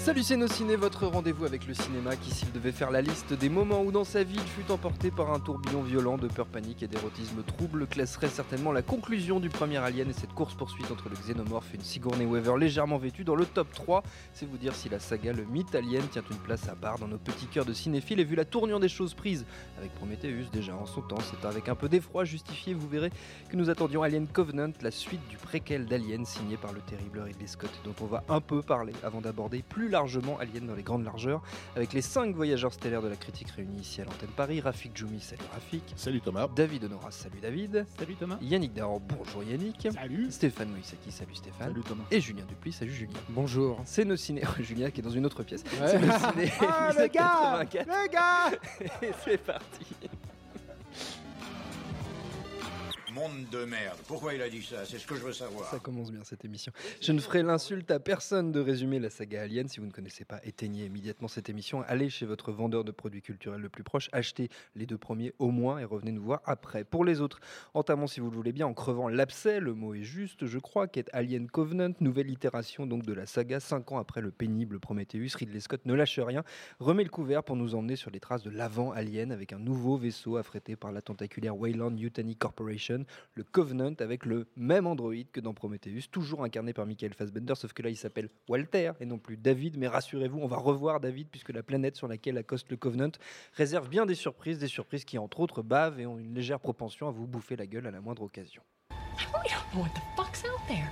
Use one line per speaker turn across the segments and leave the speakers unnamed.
Salut c'est nos ciné, votre rendez-vous avec le cinéma qui s'il devait faire la liste des moments où dans sa vie il fut emporté par un tourbillon violent de peur panique et d'érotisme trouble classerait certainement la conclusion du premier Alien et cette course-poursuite entre le xénomorphe et une Sigourney Weaver légèrement vêtue dans le top 3. C'est vous dire si la saga Le Mythe Alien tient une place à part dans nos petits cœurs de cinéphiles et vu la tournure des choses prises avec Prometheus déjà en son temps, c'est avec un peu d'effroi justifié, vous verrez que nous attendions Alien Covenant, la suite du préquel d'Alien signé par le terrible Ridley Scott dont on va un peu parler avant d'aborder plus largement Alien dans les grandes largeurs avec les 5 voyageurs stellaires de la critique réunis ici à l'antenne Paris, Rafik Djoumi, salut Rafik,
Salut Thomas.
David Honoras, salut David,
Salut Thomas.
Yannick Daron, bonjour Yannick,
Salut.
Stéphane Moïsaki, salut Stéphane,
Salut Thomas.
et Julien Dupuis, salut Julien.
Bonjour.
C'est nos ciné, Julien qui est dans une autre pièce.
Ouais.
C'est nos ciné,
Ah, le gars
84.
Le gars
Et c'est parti.
Monde de merde. Pourquoi il a dit ça? C'est ce que je veux savoir.
Ça commence bien cette émission. Je ne ferai l'insulte à personne de résumer la saga Alien. Si vous ne connaissez pas, éteignez immédiatement cette émission. Allez chez votre vendeur de produits culturels le plus proche, achetez les deux premiers au moins et revenez nous voir après. Pour les autres, entamons si vous le voulez bien en crevant l'abcès, le mot est juste, je crois, qu'est Alien Covenant, nouvelle itération donc de la saga, cinq ans après le pénible Prometheus. Ridley Scott ne lâche rien, remet le couvert pour nous emmener sur les traces de l'avant Alien avec un nouveau vaisseau affrété par la tentaculaire Wayland Yutani Corporation, le Covenant avec le même androïde que dans Prometheus, toujours incarné par Michael Fassbender, sauf que là il s'appelle Walter et non plus David. Mais rassurez-vous, on va revoir David puisque la planète sur laquelle accoste le Covenant réserve bien des surprises, des surprises qui entre autres bavent et ont une légère propension à vous bouffer la gueule à la moindre occasion.
There.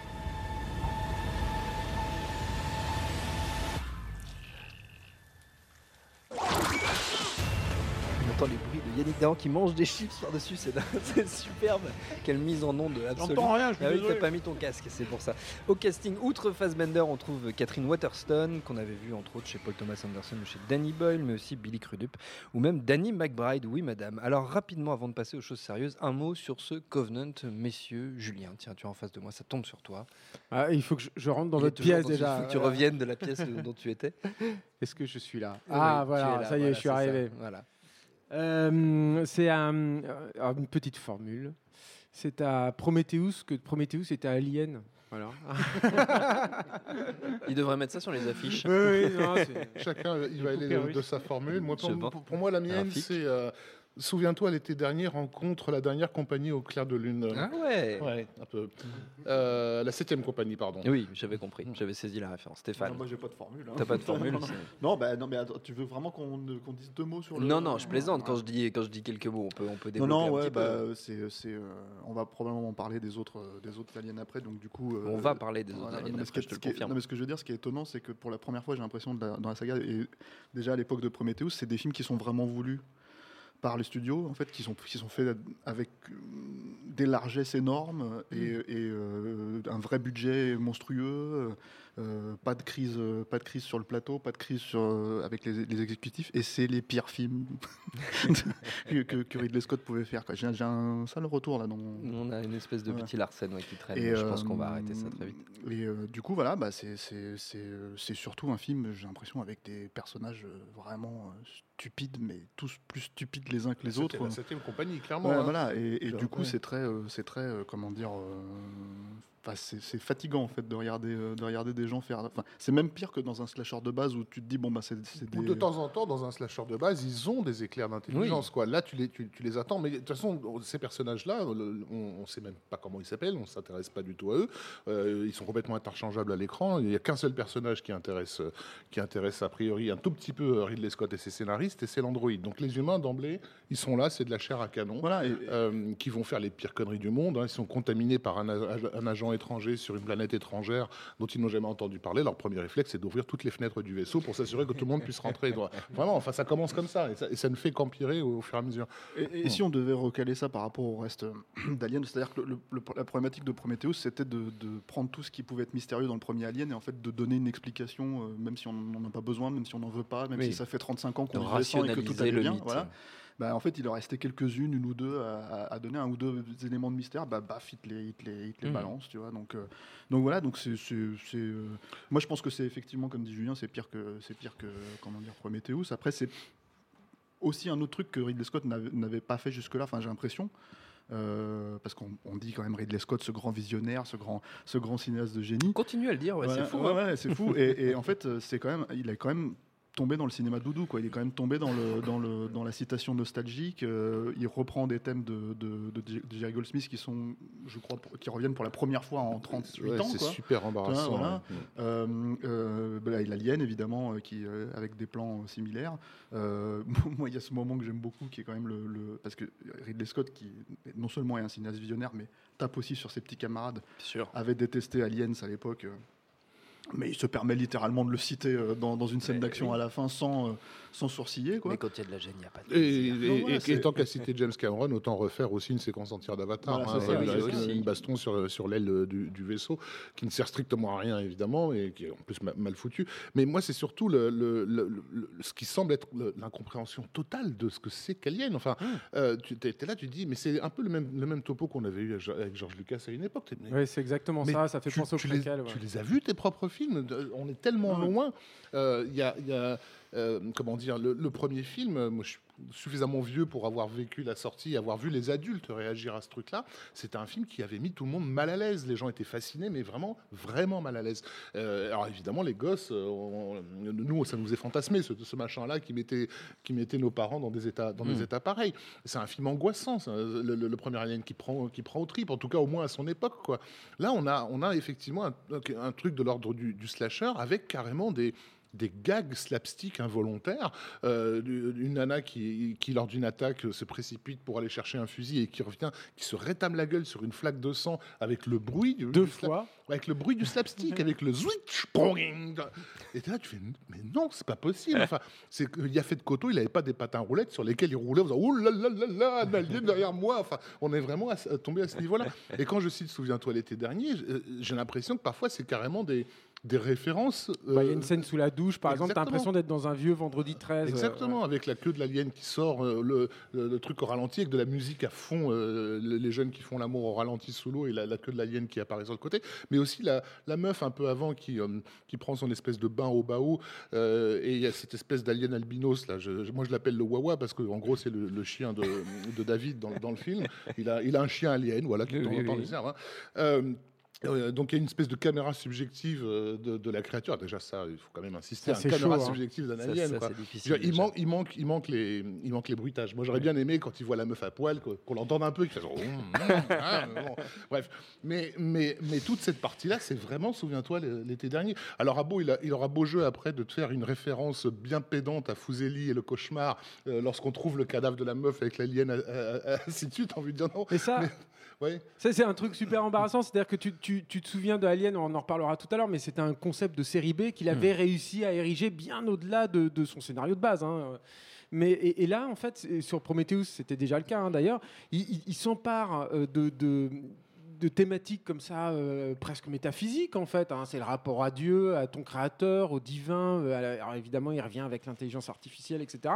Entend les bruits de Yannick Dahan qui mange des chips par-dessus, c'est c'est superbe. Quelle mise en onde absolue.
J'entends rien, je
Ah oui, t'as pas mis ton casque, c'est pour ça. Au casting, outre Fassbender, on trouve Catherine Waterston, qu'on avait vu entre autres chez Paul Thomas Anderson ou chez Danny Boyle, mais aussi Billy Crudup, ou même Danny McBride, oui madame. Alors rapidement, avant de passer aux choses sérieuses, un mot sur ce Covenant, messieurs. Julien, tiens, tu es en face de moi, ça tombe sur toi.
Ah, Il faut que je, je rentre dans votre pièce
dans-
déjà.
Il faut que tu reviennes de la pièce dont tu étais.
Est-ce que je suis là? Ah voilà,
là,
ça y est,
voilà,
je suis
ça,
arrivé.
Voilà.
Euh, c'est un- euh, une petite formule. C'est à Prometheus que Prometheus était Alien. Voilà.
Il devrait mettre ça sur les affiches.
oui, oui, non,
Chacun, il va aller de, sa formule. Moi, pour,
pense.
pour- pour moi, la mienne, c'est. euh, Souviens-toi, l'été dernier, rencontre la dernière compagnie au clair de lune.
Ah ouais.
Ouais, un peu. Euh, la septième compagnie, pardon.
Oui, j'avais compris, j'avais saisi la référence. Stéphane,
Non, moi j'ai pas de formule. hein.
t'as pas de formule
non, non, bah, non, mais attends, tu veux vraiment qu'on qu'on dise deux mots sur le.
Non, non, je plaisante quand je dis quand je dis quelques mots. On peut on peut
Non,
développer
non,
un
ouais,
petit peu.
bah, c'est, c'est, euh, on va probablement parler des autres, euh, des autres aliens après, donc du coup. euh,
On va parler des autres
voilà,
aliens
non, mais ce
après, je te le confirme.
non, mais ce que je veux dire, ce qui est étonnant, c'est que pour la première fois, j'ai l'impression dans la saga, et déjà à l'époque de Prometheus, c'est des films qui sont vraiment voulus par les studios, en fait, qui sont, qui sont faits avec euh, des largesses énormes et, et, euh, un vrai budget monstrueux. Euh, pas de crise, euh, pas de crise sur le plateau, pas de crise sur, euh, avec les, les exécutifs, et c'est les pires films que, que- que Ridley Scott pouvait faire. J'ai un sale retour là dans
On a une espèce de
Ouais.
petit Larsen ouais, qui traîne.
et,
mais je pense qu'on va arrêter ça très vite.
Et euh, du coup, voilà, bah, c'est- surtout un film, j'ai l'impression, avec des personnages vraiment stupides, mais tous plus stupides les uns que les
C'était
autres.
La septième compagnie, clairement.
Ouais,
hein.
voilà, et, et du coup, c'est très, euh, c'est très, euh, comment dire, c'est fatigant en fait de regarder, euh, de regarder des gens faire. Enfin, c'est même pire que dans un slasher de base où tu te dis bon bah c'est des.
de temps en temps, dans un slasher de base, ils ont des éclairs d'intelligence. quoi. Là, tu les, tu, tu les attends. Mais de toute façon, ces personnages-là, on ne sait même pas comment ils s'appellent, on ne s'intéresse pas du tout à eux. Euh, ils sont complètement interchangeables à l'écran. Il n'y a qu'un seul personnage qui intéresse, euh, qui intéresse a priori un tout petit peu Ridley Scott et ses scénaristes, et c'est l'androïde. Donc les humains, d'emblée, ils sont là, c'est de la chair à canon.
Voilà. et-
euh, qui vont faire les pires conneries du monde. hein. Ils sont contaminés par un, un agent étranger sur une planète étrangère dont ils n'ont jamais entendu parler. Leur premier réflexe, c'est d'ouvrir toutes les fenêtres du vaisseau pour s'assurer que tout le monde puisse rentrer. Vraiment, enfin, ça commence comme ça et ça, et ça ne fait qu'empirer au, au fur et à mesure.
Et, et si on devait recaler ça par rapport au reste euh, d'Alien, c'est-à-dire que le- le- la problématique de Prometheus, c'était de, de prendre tout ce qui pouvait être mystérieux dans le premier Alien et en fait de donner une explication, euh, même si on n'en a pas besoin, même si on n'en veut pas, même
Oui.
si ça fait 35 ans qu'on sans et que tout allait
le
bien.
mythe.
Voilà. Bah, en fait, il en restait quelques-unes, une ou deux, à, donner un ou deux éléments de mystère. Bah, baf, il te les, il te les- il te les
Mhm.
balance, tu vois. Donc, euh, donc voilà. Donc c'est, euh, moi, je pense que c'est effectivement, comme dit Julien, c'est pire que, c'est pire que, comment dire, Prometheus. Après, c'est aussi un autre truc que Ridley Scott n'avait, pas fait jusque-là. Enfin, j'ai l'impression. Euh, parce qu'on on dit quand même Ridley Scott, ce grand visionnaire, ce grand, ce grand cinéaste de génie.
Continue à le dire, ouais, c'est fou.
ouais,
hein.
ouais, c'est fou. Et, et en fait, c'est quand même, il est quand même tombé dans le cinéma doudou, quoi. Il est quand même tombé dans le, dans le, dans la citation nostalgique. Euh, il reprend des thèmes de, de, de, J- de Jerry Goldsmith qui sont, je crois, qui reviennent pour la première fois en 38
Ouais,
ans,
c'est super embarrassant.
Voilà.
ouais.
Euh, euh, bah là, il y a Alien, évidemment, euh, qui, euh, avec des plans similaires. Moi, il y a ce moment que j'aime beaucoup, qui est quand même le, le- Parce que Ridley Scott, qui non seulement est un cinéaste visionnaire, mais tape aussi sur ses petits camarades, avait détesté Aliens à l'époque. Mais il se permet littéralement de le citer euh, dans, dans une scène d'action à la fin sans, euh, sans sourciller. Quoi.
Mais quand il y a de la gêne, il n'y a pas de
Et, et-
Non,
et-
voilà,
et
c'est-
tant qu'à citer James Cameron, autant refaire aussi une séquence entière d'Avatar,
Voilà,
hein,
oui, aussi.
une baston sur, sur l'aile euh, du, du vaisseau, qui ne sert strictement à rien évidemment, et qui est en plus ma- mal foutu. Mais moi, c'est surtout le, le- le- le- ce qui semble être l'incompréhension totale de ce que c'est qu'Alien. Enfin, euh, tu es, là, tu te dis, mais c'est un peu le même, le même topo qu'on avait eu avec George Lucas à une époque.
Ouais, c'est exactement
mais
ça. Ça fait
tu,
penser au
les,
préquel. ouais.
tu les as vus, tes propres films? On est tellement loin. Euh, Il y a, il y a, euh, comment dire, le, le premier film, euh, moi je suis suffisamment vieux pour avoir vécu la sortie, avoir vu les adultes réagir à ce truc-là. C'était un film qui avait mis tout le monde mal à l'aise. Les gens étaient fascinés, mais vraiment, vraiment mal à l'aise. Euh, alors évidemment, les gosses, on- nous, ça nous est fantasmé, ce, ce machin-là qui mettait, qui mettait nos parents dans des états, dans des états pareils. C'est un film angoissant, le, le- le premier Alien qui prend, qui prend au trip, en tout cas au moins à son époque. Quoi. Là, on a, on a effectivement un, un truc de l'ordre du, du slasher avec carrément des des gags slapstick involontaires, euh, une nana qui, qui lors d'une attaque se précipite pour aller chercher un fusil et qui revient, qui se rétame la gueule sur une flaque de sang avec le bruit du,
Deux
du
fois.
avec le bruit du slapstick, avec le switch, et là tu fais mais non c'est pas possible. Enfin c'est qu'il y a fait de Coteau, il avait pas des patins roulettes sur lesquels il roulait en faisant oh là là là là un alien derrière moi. Enfin on est vraiment à tombé à ce niveau-là. Et quand je cite souviens-toi l'été dernier, euh, j'ai l'impression que parfois c'est carrément des des références.
Bah, Il y a
euh,
une scène sous la douche, par exemple, tu as l'impression d'être dans un vieux vendredi 13. euh,
Exactement, avec la queue de l'alien qui sort, euh, le, le- le truc au ralenti, avec de la musique à fond, euh, le- les jeunes qui font l'amour au ralenti sous l'eau et la, la queue de l'alien qui apparaît sur le côté, mais aussi la, la meuf un peu avant qui, euh, qui prend son espèce de bain au bao, euh, et il y a cette espèce d'alien albinos, là, je- moi je l'appelle le Wawa parce qu'en gros c'est le, le chien de, de David dans, le- dans le film, il a, il a un chien alien, voilà, qui en
Oui, oui.
sert, hein. Euh, euh, donc il y a une espèce de caméra subjective euh, de, de la créature. Déjà ça, il faut quand même insister.
Ça,
une caméra
chaud, hein.
subjective d'un
Ça,
alien.
ça,
dire, il, manque, il, manque, il, manque les, il manque les bruitages. Moi, j'aurais bien aimé quand il voit la meuf à poil, qu'on l'entende un peu, qu'il fait genre, ah, mais bon. Bref, mais, mais, mais toute cette partie-là, c'est vraiment, souviens-toi, l'été dernier. Alors, Abo, il, a- il aura beau jeu après de te faire une référence bien pédante à Fuseli et le cauchemar euh, lorsqu'on trouve le cadavre de la meuf avec l'alien, ainsi de suite. Envie de dire non.
Et ça,
Ouais.
ça c'est un truc super embarrassant. C'est-à-dire que tu, tu- tu te souviens de Alien, on en reparlera tout à l'heure, mais c'était un concept de série B qu'il avait réussi à ériger bien au-delà de, de son scénario de base. hein. Mais, et, et là, en fait, sur Prometheus, c'était déjà le cas hein, d'ailleurs, il, il- il s'empare euh, de, de- de thématiques comme ça, euh, presque métaphysiques en fait. hein. C'est le rapport à Dieu, à ton créateur, au divin. euh, la- alors évidemment, il revient avec l'intelligence artificielle, etc.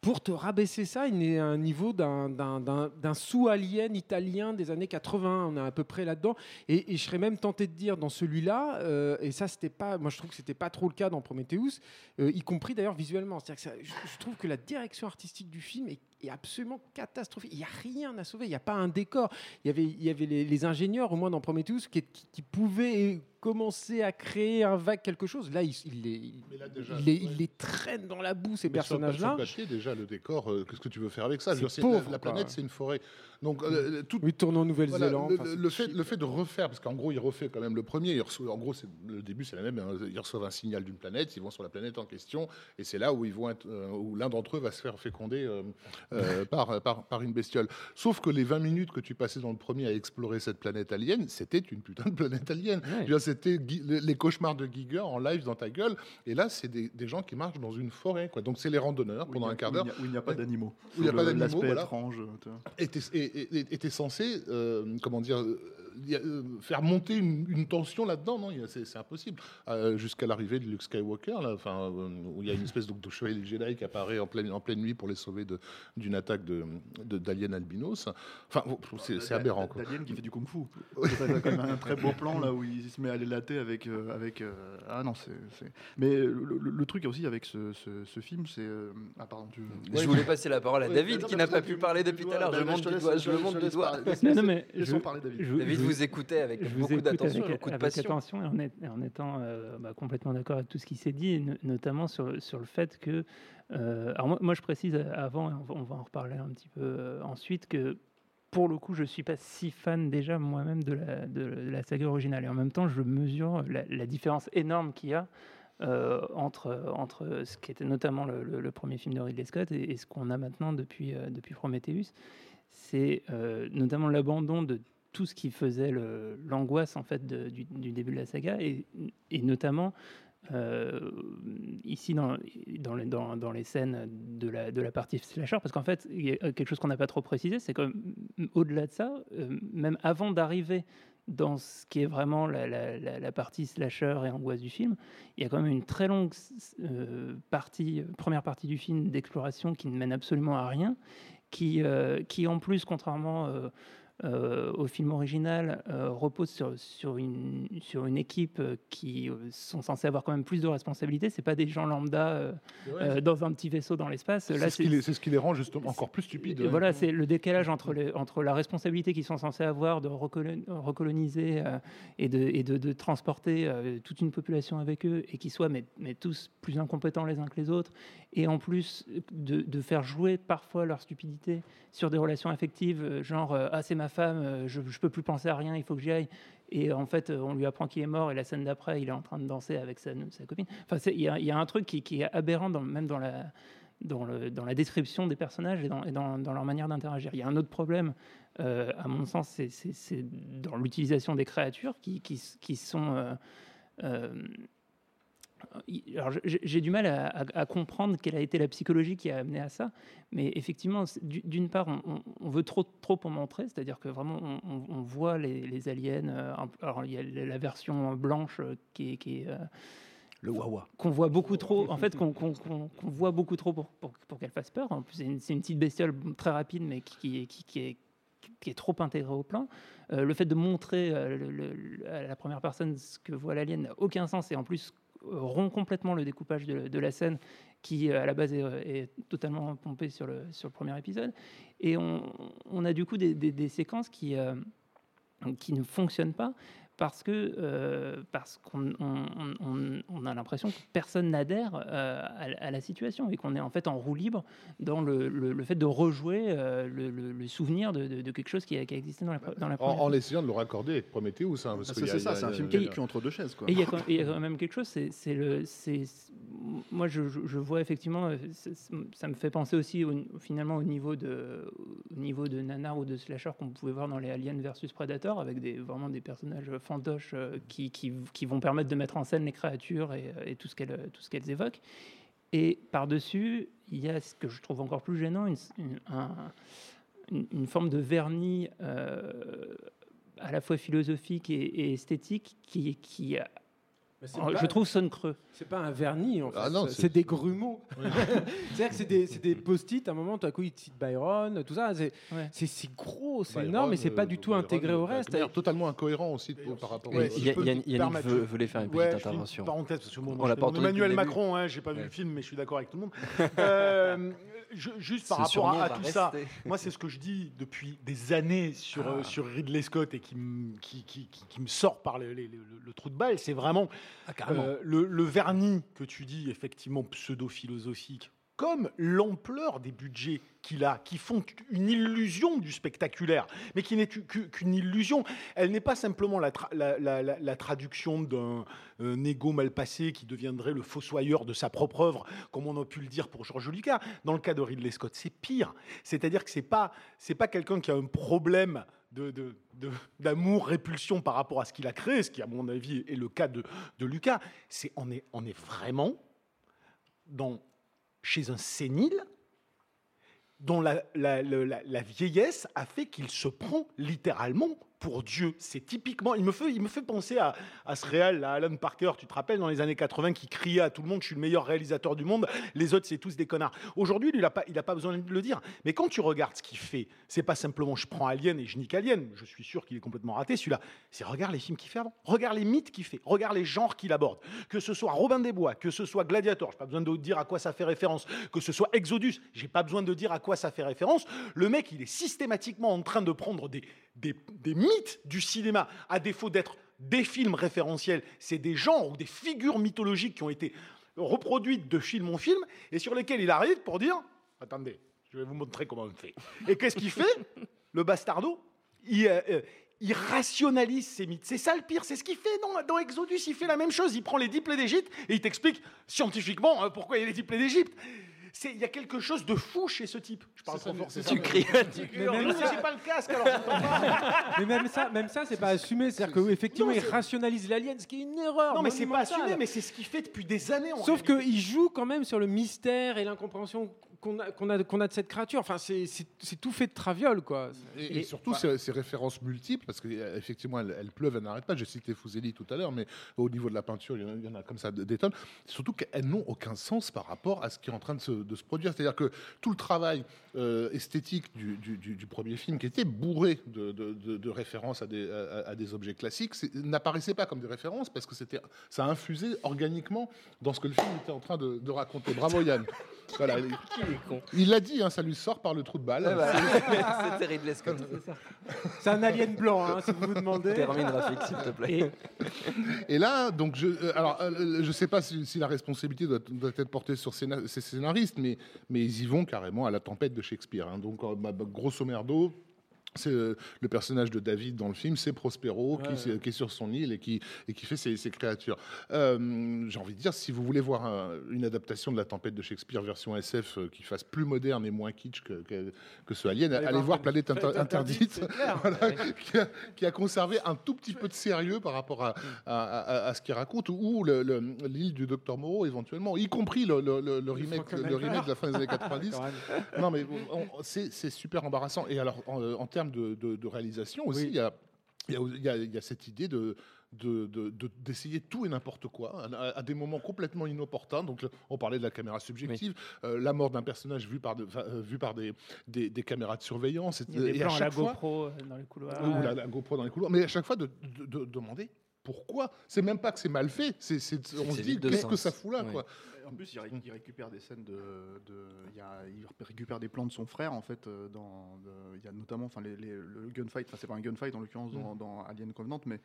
Pour te rabaisser ça, il est à un niveau d'un- sous-alien italien des années 80. On est à peu près là-dedans. Et, je serais même tenté de dire dans celui-là, euh, et ça, c'était pas, moi je trouve que c'était pas trop le cas dans Prometheus, euh, y compris d'ailleurs visuellement. C'est-à-dire que je, je trouve que la direction artistique du film est est absolument catastrophique. Il n'y a rien à sauver, il n'y a pas un décor. Il y avait, il y avait les, les ingénieurs, au moins dans Prometheus, qui, qui, qui pouvaient commencer à créer un vague quelque chose. Là, il, il les, il,
Mais là, déjà,
il les-
ouais.
il les traîne dans la boue, ces personnages-là.
Déjà, le décor, euh, qu'est-ce que tu veux faire avec ça? Dire, la-
pauvre,
La, planète, c'est une forêt. Donc, euh, tout,
Oui, tournant en
Voilà,
Nouvelle-Zélande.
le, fait, le fait de refaire, parce qu'en gros, il refait quand même le premier. reçoit- en gros, le début, c'est la même. hein, Ils reçoivent un signal d'une planète, ils vont sur la planète en question, et c'est là où ils vont être, euh, où l'un d'entre eux va se faire féconder euh, par, par, par une bestiole. Sauf que les 20 minutes que tu passais dans le premier à explorer cette planète alien, c'était une putain de planète alien. C'était les cauchemars de Giger en live dans ta gueule, et là, c'est des, des gens qui marchent dans une forêt. Quoi. Donc, c'est les randonneurs pendant
a-
un quart d'heure
Où il n'y a pas d'animaux.
Où il n'y a pas d'animaux,
L'aspect
voilà.
étrange. tu
et- et- était censé, euh, comment dire, euh, y a- euh, faire monter une, une tension là-dedans. Non, c'est impossible. Euh, Jusqu'à l'arrivée de Luke Skywalker, là, enfin, euh, où il y a une espèce donc, de chevalier Jedi qui apparaît en pleine, en pleine nuit pour les sauver de- d'une attaque de de- d'aliens albinos. Enfin, c'est c'est aberrant. Quoi.
D'Alien qui fait du kung-fu. T'as quand même un très beau plan là où il se met à les latter avec. euh, avec euh, Ah non, c'est. c'est- Mais le, le- le truc aussi avec ce, ce- ce film, c'est. euh, Ah, pardon, tu.
Je voulais passer la parole à David
non,
qui n'a pas pu parler depuis tout à l'heure. Je monte du
laisse-
doigt,
je
le
te
monte du doigt.
Non, mais
David.
vous écoutait avec beaucoup d'attention beaucoup de
avec
passion.
attention et en, étant bah, complètement d'accord avec tout ce qui s'est dit, notamment sur, sur le fait que. Euh, alors moi, je précise avant, et on va, en reparler un petit peu euh, ensuite, que pour le coup, je suis pas si fan déjà moi-même de la, saga originale. Et en même temps, je mesure la, différence énorme qu'il y a euh, entre, entre ce qui était notamment le, premier film de Ridley Scott et, ce qu'on a maintenant depuis, euh, depuis Prometheus. C'est euh, notamment l'abandon de tout ce qui faisait l'angoisse en fait du, début de la saga et notamment euh, ici dans, dans, les, dans, dans les scènes de la, de la partie slasher parce qu'en fait il y a quelque chose qu'on n'a pas trop précisé c'est que au-delà de ça euh, même avant d'arriver dans ce qui est vraiment la, la- la- partie slasher et angoisse du film, il y a quand même une très longue euh, partie, première partie du film d'exploration qui ne mène absolument à rien, qui, euh, qui en plus, contrairement euh, au film original, euh, repose sur, sur, une, sur une équipe euh, qui euh, sont censés avoir quand même plus de responsabilités. C'est pas des gens lambda euh, dans un petit vaisseau dans l'espace. Là,
C'est ce, qui les, c'est ce qui les rend justement encore plus stupides.
Voilà, c'est le décalage entre, les, entre la responsabilité qu'ils sont censés avoir de recolo- recoloniser euh, et, de, et de, de transporter euh, toute une population avec eux et qui soient mais, mais tous plus incompétents les uns que les autres et en plus de, de faire jouer parfois leur stupidité sur des relations affectives, genre euh, ah c'est ma femme, euh, je, je peux plus penser à rien, il faut que j'y aille. Et en fait, euh, on lui apprend qu'il est mort et la scène d'après, il est en train de danser avec sa, copine. Enfin, il y, a- un truc qui, est aberrant même dans la description des personnages et dans, leur manière d'interagir. Il y a un autre problème, euh, à mon sens, c'est- dans l'utilisation des créatures qui, sont... j'ai j'ai du mal à, à- à comprendre quelle a été la psychologie qui a amené à ça, mais effectivement, d'une part, on, veut trop, trop en montrer, c'est-à-dire que vraiment, on, voit les, les aliens. euh, alors, il y a la version blanche euh, qui est, qui est, euh,
Le Wawa.
qu'on voit beaucoup trop, en fait, qu'on voit beaucoup trop pour, pour, pour qu'elle fasse peur. En plus, c'est une, petite bestiole très rapide, mais qui, qui, est- qui, est, qui est trop intégrée au plan. Euh, le fait de montrer euh, le- le- le- à la première personne ce que voit l'alien n'a aucun sens et en plus euh, rompt complètement le découpage de, la scène qui, euh, à la base, est, totalement pompé sur le, sur le premier épisode. Et on, a du coup des séquences qui, euh, qui ne fonctionnent pas parce que euh, parce qu'on on, on- on a l'impression que personne n'adhère euh, à, à la situation et qu'on est en fait en roue libre dans le, le- le fait de rejouer euh, le, le- le souvenir de, de- de quelque chose qui a, qui a existé dans la, dans première
en essayant de le raccorder avec hein, parce
Ah,
qu'il y
C'est ça, c'est un film qui est entre deux chaises. Quoi.
Et il y, a quand- il y a quand même quelque chose, c'est c'est le, c'est moi je, je- vois effectivement, ça me fait penser aussi au- finalement au niveau de, au niveau de nanar ou de slasher qu'on pouvait voir dans les Aliens versus Predator, avec des vraiment des personnages fantoches euh, qui, qui, vont permettre de mettre en scène les créatures et, ce qu'elles tout ce qu'elles évoquent. Et par-dessus, il y a ce que je trouve encore plus gênant, une, une- un- une- forme de vernis euh, à la fois philosophique et, et esthétique qui, qui
c'est
Oh,
pas-
je trouve sonne creux.
C'est pas un vernis, en fait.
Ah non,
c'est-
c'est-
c'est des grumeaux. C'est-à-dire que c'est des, c'est des post-it, à un moment, tout à coup, ils te citent Byron, tout ça. C'est
Ouais.
c'est- c'est gros, c'est énorme, mais c'est pas
euh,
du tout
Byron,
intégré au reste.
manière totalement incohérent aussi par rapport
Yann- Yannick voulait faire une petite intervention.
parenthèse, parce que Emmanuel. Macron, hein, j'ai pas vu le film, mais je suis d'accord avec tout le monde. Euh, je- juste par rapport à, tout ça, moi c'est ce que je dis depuis des années sur, euh,
Ah.
sur Ridley Scott et qui, me- qui, qui- qui- qui me sort par le, les- le- le trou de balle, c'est vraiment
carrément.
euh, le, le vernis que tu dis effectivement pseudo-philosophique, comme l'ampleur des budgets qu'il a, qui font une illusion du spectaculaire, mais qui n'est qu'u- qu'une illusion. Elle n'est pas simplement la, tra- la- la- la- la traduction d'un un égo mal passé qui deviendrait le fossoyeur de sa propre œuvre, comme on a pu le dire pour George Lucas. Dans le cas de Ridley Scott, c'est pire. C'est-à-dire que c'est pas pas quelqu'un qui a un problème d'amour, répulsion par rapport à ce qu'il a créé, ce qui, à mon avis, est le cas de, Lucas. On est, on est vraiment dans, chez un sénile dont la, la- le- la- la vieillesse a fait qu'il se prend littéralement pour Dieu. C'est typiquement, il me fait, il me fait penser à, à ce réal, à Alan Parker, tu te rappelles, dans les années 80, qui criait à tout le monde, je suis le meilleur réalisateur du monde, les autres, c'est tous des connards. Aujourd'hui, il n'a pas, pas besoin de le dire. Mais quand tu regardes ce qu'il fait, c'est pas simplement je prends Alien et je nique Alien, je suis sûr qu'il est complètement raté, celui-là. C'est regarde les films qu'il fait avant, regarde les mythes qu'il fait, regarde les genres qu'il aborde. Que ce soit Robin des Bois, que ce soit Gladiator, j'ai pas besoin de dire à quoi ça fait référence, que ce soit Exodus, j'ai pas besoin de dire à quoi ça fait référence. Le mec, il est systématiquement en train de prendre des, des, mythes du cinéma, à défaut d'être des films référentiels, c'est des genres ou des figures mythologiques qui ont été reproduites de film en film et sur lesquelles il arrive pour dire Attendez, je vais vous montrer comment on fait. Et qu'est-ce qu'il fait? Le bastardo il, euh, euh, il rationalise ces mythes. C'est ça le pire, c'est ce qu'il fait dans, dans Exodus. Il fait la même chose. Il prend les dix plaies d'Égypte et il t'explique scientifiquement hein, pourquoi il y a les dix plaies d'Égypte. C'est- Il y a quelque chose de fou chez ce type. Je parle
C'est
trop fort.
c'est
c'est.
Tu cries, tu
Mais
cries.
j'ai pas le casque alors.
Mais même ça, même ça, c'est pas assumé. C'est-à-dire qu'effectivement,
Non,
il
c'est-
rationalise l'alien, ce qui est une erreur.
Non, mais c'est pas assumé, mais c'est ce qu'il fait depuis des années. en
Sauf qu'il joue quand même sur le mystère et l'incompréhension qu'on a, qu'on a, qu'on a de cette créature. Enfin, c'est c'est- c'est tout fait de traviole, quoi.
Et, et surtout, ces, ces références multiples, parce qu'effectivement, elles, elles pleuvent, elles n'arrêtent pas. J'ai cité Fuseli tout à l'heure, mais au niveau de la peinture, il y en a, il y en a comme ça des tonnes. Surtout qu'elles n'ont aucun sens par rapport à ce qui est en train de se, de se produire. C'est-à-dire que tout le travail euh, esthétique du, du- du- du premier film, qui était bourré de, de- de- de références à des, à- à des objets classiques, c'est- n'apparaissait pas comme des références parce que c'était, ça infusait organiquement dans ce que le film était en train de, de raconter. Bravo Yann. Voilà, il- l'a dit, hein, ça lui sort par le trou de balle.
Bah, Ridley Scott.
C'est un alien blanc, hein, si vous vous demandez.
Termine Rafik, s'il te plaît.
Et
là, donc, je, euh, alors, euh, je sais pas si, si la responsabilité doit, doit être portée sur ces scénaristes, mais, mais ils y vont carrément à la tempête de Shakespeare. hein. Donc, euh, bah, bah, grosso merdo. C'est euh, le personnage de David dans le film, c'est Prospero qui, est sur son île et qui, et qui fait ses, ses créatures. Euh, J'ai envie de dire, si vous voulez voir un- une adaptation de la tempête de Shakespeare version SF euh, qui fasse plus moderne et moins kitsch que, que, que ce Alien, allez, voir Planète Inter-
Planète Interdite,
Interdite,
c'est clair.
voilà, qui, a, qui a conservé un tout petit peu de sérieux par rapport à, à, à- à ce qu'il raconte, ou le- le- l'île du Docteur Moreau éventuellement, y compris le, le- le- le remake, le remake de la fin des années 90.
Quand même.
Non, mais c'est super embarrassant. Et alors, en, en termes de, de- de réalisation aussi,
Oui.
il y, a, il y a- il y cette idée de de- de- de- d'essayer tout et n'importe quoi à, à des moments complètement inopportuns. Donc, on parlait de la caméra subjective, euh, la mort d'un personnage vu par, de- euh, vu par des, des, des caméras de surveillance.
A des
et à
la
chaque fois-
GoPro euh, dans les couloirs.
ou la, la GoPro dans les couloirs. Mais à chaque fois, de demander pourquoi. C'est même pas que c'est mal fait. C'est, on se dit qu'est-ce que ça fout là,
Oui.
quoi.
En plus, il, ré- il récupère des scènes de, de- il, y a- il récupère des plans de son frère en fait. euh, Dans, de- il y a notamment, enfin, les- les- le gunfight. Enfin, c'est pas un gunfight en l'occurrence dans, dans Alien Covenant, mais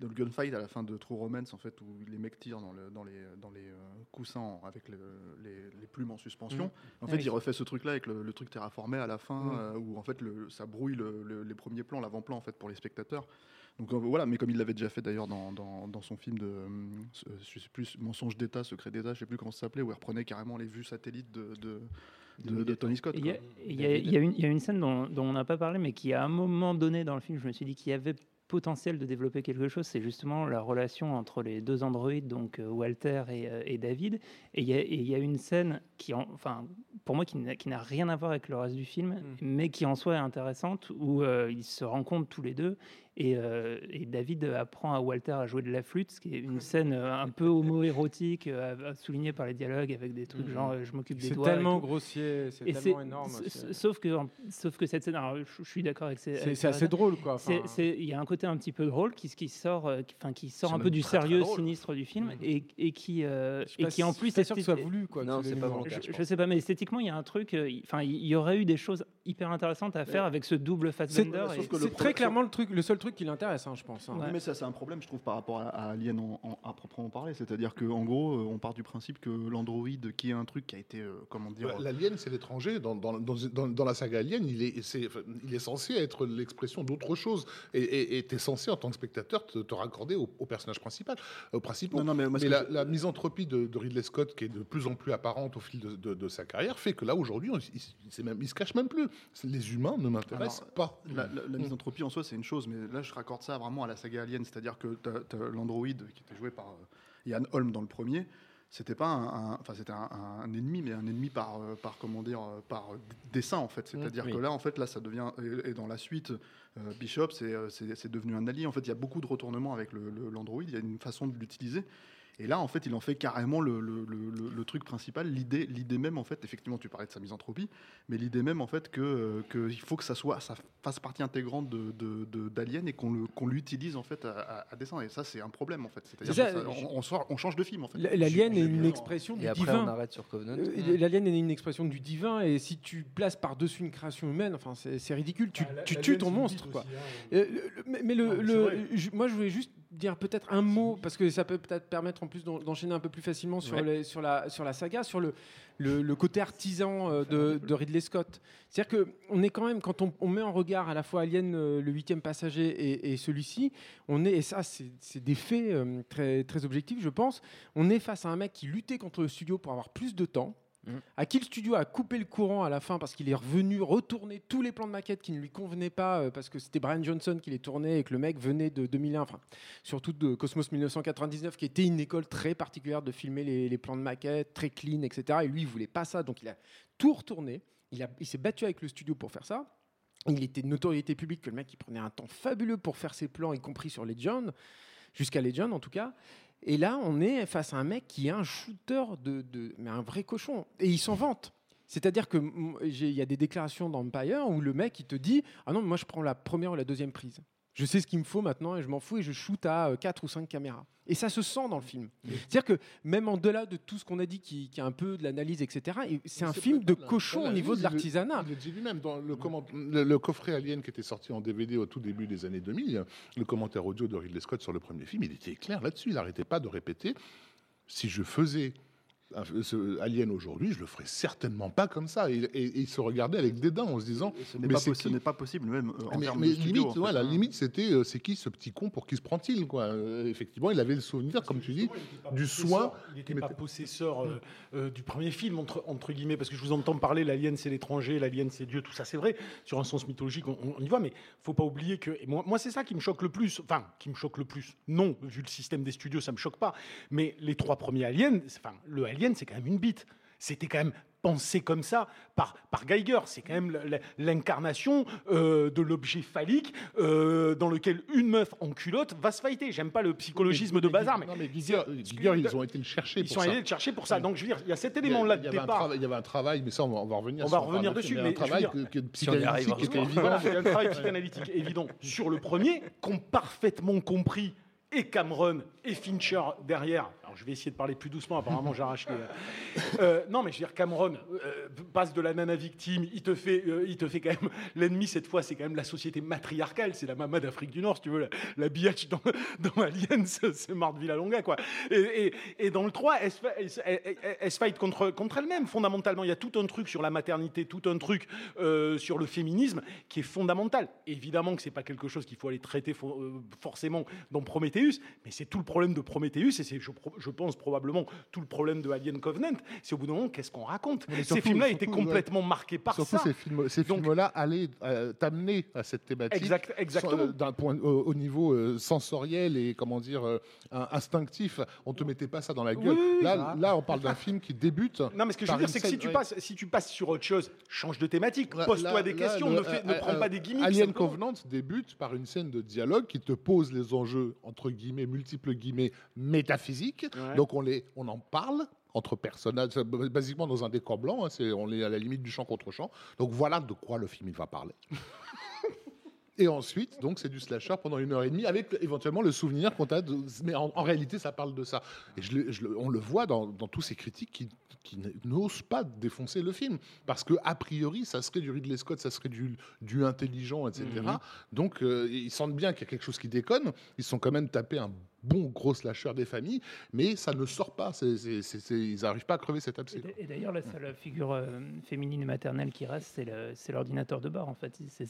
dans le gunfight à la fin de True Romance en fait, où les mecs tirent dans, le- dans les dans les euh, coussins avec le- les, les plumes en suspension. En
Ah
fait,
oui.
il refait ce truc-là avec le, le truc terraformé à la fin,
Mm.
euh, où en fait le- ça brouille le- le- les premiers plans, l'avant-plan en fait pour les spectateurs. Donc euh, voilà, mais comme il l'avait déjà fait d'ailleurs dans, dans, dans son film de, euh, je sais plus, Mensonge d'État, Secret d'État, je sais plus comment ça s'appelait, où il reprenait carrément les vues satellites de, de, de- de Tony Scott.
Y, y y il y a une scène dont, dont on n'a pas parlé, mais qui à un moment donné dans le film, je me suis dit qu'il y avait potentiel de développer quelque chose, c'est justement la relation entre les deux androïdes, donc euh, Walter et, euh, et David. Et il y, a, y une scène qui, en- enfin, pour moi, qui n'a rien à voir avec le reste du film, mais qui en soi est intéressante, où euh, ils se rencontrent tous les deux Et, euh, et David apprend à Walter à jouer de la flûte, ce qui est une scène euh, un peu homo-érotique, euh, soulignée par les dialogues avec des trucs genre euh, je m'occupe des
C'est
doigts. et
tellement grossier, c'est tellement énorme. c'est-
Sauf que, sauf que cette scène, alors, je, je suis d'accord avec ces.
C'est c'est assez drôle, quoi.
C'est- c'est- Il y a un côté un petit peu drôle qui, qui sort, qui, sort
C'est
un peu du
très,
sérieux sinistre du film
Mhm.
et, et qui, euh, et qui en plus
je suis pas sûr que ce soit voulu, quoi.
Non, c'est pas
je,
je
sais pas, mais esthétiquement, il y a un truc. il- Enfin, il y aurait eu des choses hyper intéressantes à faire avec ce double Fassbender. et-
c'est très clairement le truc, le seul truc qui l'intéresse, hein, je pense. hein.
Ouais.
Oui, mais ça, c'est un problème, je trouve, par rapport à, à Alien en, en- à proprement parler. C'est-à-dire qu'en gros, euh, on part du principe que l'Android, qui est un truc qui a été, euh, comment dire,
Bah, L'alien, c'est l'étranger. Dans, dans, dans, dans- dans la saga Alien, il est, c'est- enfin, il est censé être l'expression d'autre chose. Et tu es censé, en tant que spectateur, te, te raccorder au, au personnage principal. Au principal.
Non, non, mais
la,
je-
la misanthropie de, de Ridley Scott, qui est de plus en plus apparente au fil de, de- de sa carrière, fait que là, aujourd'hui, il, il, c'est même- il se cache même plus. Les humains ne m'intéressent pas.
La, la- la misanthropie en soi, c'est une chose, mais là, je raccorde ça vraiment à la saga Alien, c'est-à-dire que l'android qui était joué par euh, Ian Holm dans le premier. C'était pas un, enfin c'était un, un ennemi, mais un ennemi par, euh, par comment dire, euh, par dessin en fait. C'est-à-dire
oui.
que là, en fait, là, ça devient et, et dans la suite, euh, Bishop, c'est c'est c'est devenu un allié. En fait, il y a beaucoup de retournements avec le- le- l'android. Il y a une façon de l'utiliser. Et là, en fait, il en fait carrément le, le- le- le- le truc principal, l'idée, l'idée même, en fait, effectivement, tu parlais de sa misanthropie, mais l'idée même, en fait, que, euh, que il faut que ça soit, ça fasse partie intégrante de, de- de- d'Alien et qu'on le, qu'on l'utilise, en fait, à, à- à dessein. Et ça, c'est un problème, en fait. C'est-à-dire
C'est ça,
que ça- on, on sort- on change de film, en fait.
L- L'alien est une
j'ai-
expression du
Et après, on
divin.
arrête sur Covenant.
Euh, L'alien est une expression du divin, et si tu places par-dessus une création humaine, enfin, c'est c'est ridicule. Tu,
Ah, la-
tu tues ton monstre, quoi.
aussi, hein.
Euh, mais mais le,
Non, mais c'est
le-
vrai.
je- moi, je voulais juste dire peut-être un mot, parce que ça peut peut-être permettre en plus d'en- d'enchaîner un peu plus facilement sur,
Ouais.
les- sur, la, sur la saga, sur le, le, le côté artisan euh, de, de Ridley Scott. C'est-à-dire qu'on est quand même, quand on, on met en regard à la fois Alien, euh, le huitième passager, et, et celui-ci, on est, et ça, c'est c'est des faits euh, très, très objectifs, je pense, on est face à un mec qui luttait contre le studio pour avoir plus de temps.
Mm.
À qui le studio a coupé le courant à la fin parce qu'il est revenu retourner tous les plans de maquette qui ne lui convenaient pas euh, parce que c'était Brian Johnson qui les tournait et que le mec venait de 2001, enfin surtout de Cosmos 1999 qui était une école très particulière de filmer les, les plans de maquette, très clean, etc. Et lui, il voulait pas ça, donc il a tout retourné. Il, s'est battu avec le studio pour faire ça. Il était de notoriété publique que le mec prenait un temps fabuleux pour faire ses plans, y compris sur Legend, jusqu'à Legend en tout cas. Et là, on est face à un mec qui est un shooter de, mais un vrai cochon. Et il s'en vante. C'est-à-dire que mm, il y a des déclarations dans Empire où le mec il te dit ah non moi je prends la première ou la deuxième prise. Je sais ce qu'il me faut maintenant et je m'en fous et je shoot à 4 ou 5 caméras. Et ça se sent dans le film. C'est-à-dire que même en delà de tout ce qu'on a dit qui, qui est un peu de l'analyse etc. et C'est un film de cochon au niveau de l'artisanat.
Il le dit lui-même dans le, comment- le, le coffret Alien qui était sorti en DVD au tout début des années 2000, le commentaire audio de Ridley Scott sur le premier film, il était clair là-dessus. Il n'arrêtait pas de répéter si je faisais ce Alien aujourd'hui, je le ferais certainement pas comme ça. Et, et- et il se regardait avec dédain en se disant
Ce n'est
Mais
pas,
c'est
possi- ce n'est pas possible, même euh, en
mais,
termes
mais
de studio,
limite,
en
ouais,
fait,
la
hein.
limite, c'était euh, c'est qui ce petit con pour qui se prend-il quoi Euh, Effectivement, il avait le souvenir, comme tu dis, du soin.
Il n'était pas
mettait-
possesseur euh, euh, du premier film, entre, entre guillemets, parce que je vous entends parler, l'alien c'est l'étranger, l'alien c'est Dieu, tout ça c'est vrai, sur un sens mythologique, on, on y voit, mais faut pas oublier que. et moi, moi c'est ça qui me choque le plus, enfin, qui me choque le plus. Non, vu le système des studios, ça me choque pas, mais les trois premiers aliens, enfin, le alien c'est quand même une bite. C'était quand même pensé comme ça par, par Geiger. C'est quand même l'incarnation euh, de l'objet phallique euh, dans lequel une meuf en culotte va se fighter. J'aime pas le psychologisme de bazar, mais
Non, mais Giger, ils ont été le chercher
ils
pour
sont
ça.
allés le chercher pour ça. Donc, je veux dire, il y a cet
Il y a-
élément-là
il
de
y un
départ.
Il y avait un travail, mais ça, on va, on va revenir.
On va revenir dessus,
mais
mais
un
je veux
travail
dire-
que, que
y
psychanalytique évident.
Voilà, il y a un travail psychanalytique évident sur le premier, qu'ont parfaitement compris et Cameron et Fincher derrière. Je vais essayer de parler plus doucement, apparemment j'arrache les... Euh, non mais je veux dire, Cameron euh, passe de la nana victime, il te fait, euh, il te fait quand même... L'ennemi cette fois c'est quand même la société matriarcale, c'est la maman d'Afrique du Nord, si tu veux, la, la biatch dans, dans Alien, c'est Marthe Villalonga quoi. Et, dans le 3, elle elle elle- se fight contre, elle-même fondamentalement. Il y a tout un truc sur la maternité, tout un truc sur le féminisme qui est fondamental. Évidemment que c'est pas quelque chose qu'il faut aller traiter fo- forcément dans Prometheus, mais c'est tout le problème de Prometheus et c'est, je, je pense probablement tout le problème de Alien Covenant, c'est au bout d'un moment qu'est-ce qu'on raconte.
Mais
Ces films-là étaient
ouais.
complètement marqués par
Surtout
ça.
ces films, ces
Donc-
films-là allaient euh, t'amener à cette thématique.
Exact- exactement.
euh, D'un point au, au niveau euh, sensoriel et comment dire euh, instinctif, on te mettait pas ça dans la gueule.
oui,
là, on parle d'un film qui débute.
Non, mais ce que je veux dire, c'est que si tu,
ouais.
passes, si tu passes sur autre chose, change de thématique, pose-toi des
là,
questions,
le-
ne, fais- ne
euh,
prends
euh,
pas des gimmicks.
Alien. Covenant débute par une scène de dialogue qui te pose les enjeux entre guillemets, multiples guillemets, métaphysiques.
Ouais.
Donc on les, on en parle entre personnages, basiquement dans un décor blanc. hein, c'est, on est à la limite du champ contre champ. Donc voilà de quoi le film il va parler. Et ensuite, donc, c'est du slasher pendant une heure et demie, avec éventuellement le souvenir qu'on a. De... Mais en, en réalité, ça parle de ça. Et je je on le voit dans, dans tous ces critiques qui, qui n'osent pas défoncer le film. Parce que, a priori, ça serait du Ridley Scott, ça serait du, du intelligent, etc.
Mhm.
Donc, euh, ils sentent bien qu'il y a quelque chose qui déconne. Ils sont quand même tapés un bon gros slasher des familles, mais ça ne sort pas. C'est- c'est- c'est- c'est- ils n'arrivent pas à crever cet
Et
abcès.
Et d'ailleurs, la seule figure euh, féminine et maternelle qui reste, c'est le- c'est l'ordinateur de bord, en fait. C'est-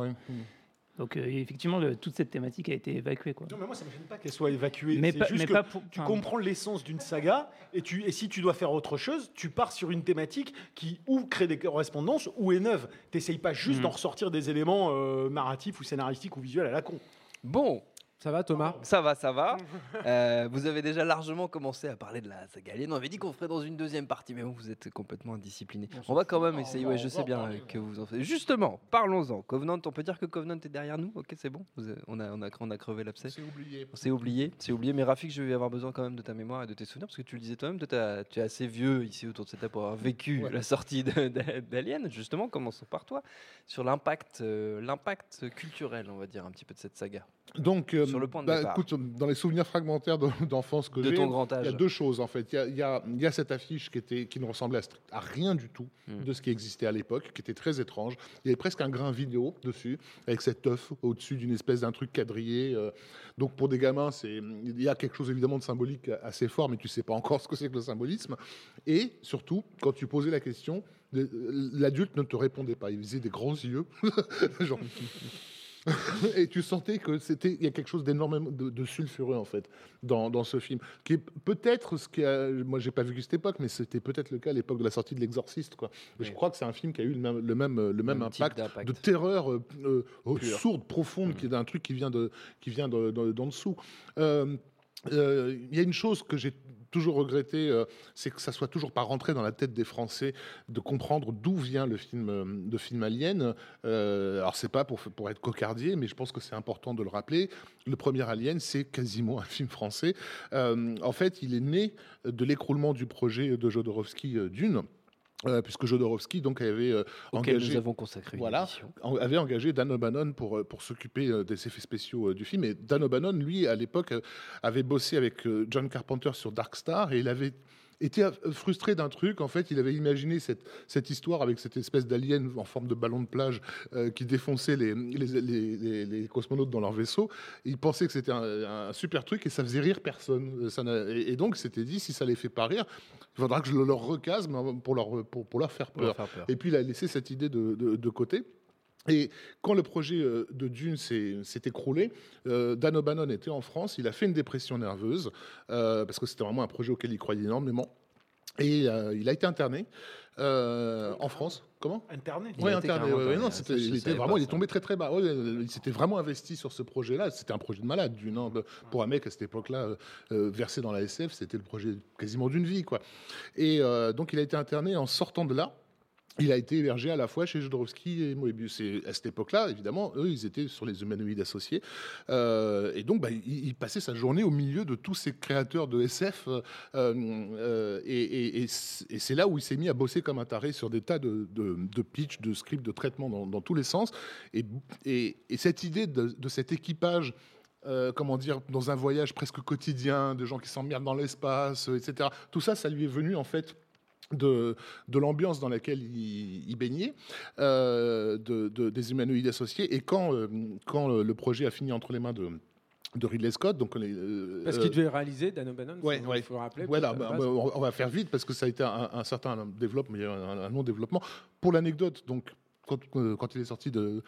ouais.
Donc, euh, effectivement, le- toute cette thématique a été évacuée. Quoi.
Non, mais moi, ça ne me gêne pas qu'elle soit évacuée.
Mais
C'est
pas-
juste
mais
que
pas pour-
tu
enfin-
comprends l'essence d'une saga, et, tu, et si tu dois faire autre chose, tu pars sur une thématique qui ou crée des correspondances ou est neuve. T'essayes pas juste
Mhm.
d'en ressortir des éléments euh, narratifs ou scénaristiques ou visuels à la con.
Bon,
Ça va, Thomas
ça va, ça va. Euh, vous avez déjà largement commencé à parler de la saga Alien. On avait dit qu'on ferait dans une deuxième partie, mais bon, vous êtes complètement indiscipliné. On va quand même essayer. Ouais, je sais bien que vous en faites. Justement, parlons-en. Covenant, on peut dire que Covenant est derrière nous. Ok, c'est bon. Vous avez- on a, on a, on a crevé l'abcès.
C'est oublié.
C'est oublié, c'est oublié. Mais Rafik, je vais avoir besoin quand même de ta mémoire et de tes souvenirs parce que tu le disais toi-même, tu es assez vieux ici autour de cette table pour avoir vécu
Ouais.
la sortie d'Alien. Justement, commençons par toi sur l'impact, euh, l'impact culturel, on va dire un petit peu de cette saga.
Donc, euh,
Sur le point de
bah,
départ.
écoute, dans les souvenirs fragmentaires de- d'enfance que
De
j'ai,
ton grand
il y a deux choses en fait. Il y a, il y a- il y a cette affiche qui, était, qui ne ressemblait à, rien du tout
Hmm.
de ce qui existait à l'époque, qui était très étrange. Il y avait presque un grain vidéo dessus, avec cet œuf au-dessus d'une espèce d'un truc quadrillé. euh. Donc pour des gamins, c'est il y a quelque chose évidemment de symbolique assez fort, mais tu sais pas encore ce que c'est que le symbolisme. Et surtout, quand tu posais la question, le- l'adulte ne te répondait pas. Il faisait des grands yeux, genre. Et tu sentais que c'était il y a quelque chose d'énormément de, de sulfureux en fait dans, dans ce film qui est peut-être ce qui a moi j'ai pas vu cette époque mais c'était peut-être le cas à l'époque de la sortie de l'Exorciste quoi. Je crois que c'est un film qui a eu le même le même, le même, impact, de terreur euh, euh, euh,
Pure.
sourde profonde qui est d'un truc qui vient de qui vient de- de- d'en dessous. Euh, euh, Il y a une chose que j'ai toujours regretté, euh, c'est que ça soit toujours pas rentré dans la tête des Français de comprendre d'où vient le film, euh, le film Alien. Euh, alors c'est pas pour, pour être cocardier, mais je pense que c'est important de le rappeler. Le premier Alien, c'est quasiment un film français. Euh, en fait, il est né de l'écroulement du projet de Jodorowsky euh, Dune. Euh, puisque Jodorowsky donc avait euh, engagé
nous avons consacré
Voilà. en- avait engagé Dan O'Bannon pour, euh, pour s'occuper euh, des effets spéciaux du film. Et Dan O'Bannon, lui, à l'époque, avait bossé avec John Carpenter sur Dark Star et il avait été euh, frustré d'un truc. En fait, il avait imaginé cette, cette histoire avec cette espèce d'alien en forme de ballon de plage euh, qui défonçait les, les, les- les- cosmonautes dans leur vaisseau. Il pensait que c'était un, un super truc et ça faisait rire personne. Euh, Ça et, et donc, il s'était dit, si ça les fait pas rire, il faudra que je le leur recase pour leur, pour, pour leur faire
Pour leur
peur.
faire peur.
Et puis il a laissé cette idée de, de- de côté. Et quand le projet euh, de Dune s'est écroulé, euh, Dan O'Bannon était en France, il a fait une dépression nerveuse, euh, parce que c'était vraiment un projet auquel il croyait énormément. Et euh, il a été interné euh, en France. Comment?
Internet.
Il
Oui, interné. ouais, ouais,
interné,
non,
je
il était vraiment, il est tombé très très bas. Ouais, il s'était vraiment investi sur ce projet-là. C'était un projet de malade, Dune. hein. Pour un mec à cette époque-là, euh, versé dans la SF, c'était le projet quasiment d'une vie, quoi. Et euh, donc, il a été interné en sortant de là. Il a été hébergé à la fois chez Jodorowsky et Moebius. Et à cette époque-là, évidemment, eux, ils étaient sur les humanoïdes associés. Euh, et donc, bah, il, passait sa journée au milieu de tous ces créateurs de SF. euh, euh, et c'est là où il s'est mis à bosser comme un taré sur des tas de, de, de pitch, de scripts, de traitements dans, tous les sens. Et, et- et cette idée de, cet équipage comment dire, dans un voyage presque quotidien, de gens qui s'emmerdent dans l'espace, etc. Tout ça, ça lui est venu en fait de, de l'ambiance dans laquelle il, il baignait, euh, de, de- des humanoïdes associés. Et quand, euh, quand le, projet a fini entre les mains de, de Ridley Scott, donc les, euh,
Parce qu'il devait réaliser Dan O'Bannon,
Ouais,
il
ouais.
faut le rappeler.
voilà, bah, bah, on on va faire vite parce que ça a été un, un certain développement, il un, un non-développement. Pour l'anecdote, donc quand, euh, quand il est sorti de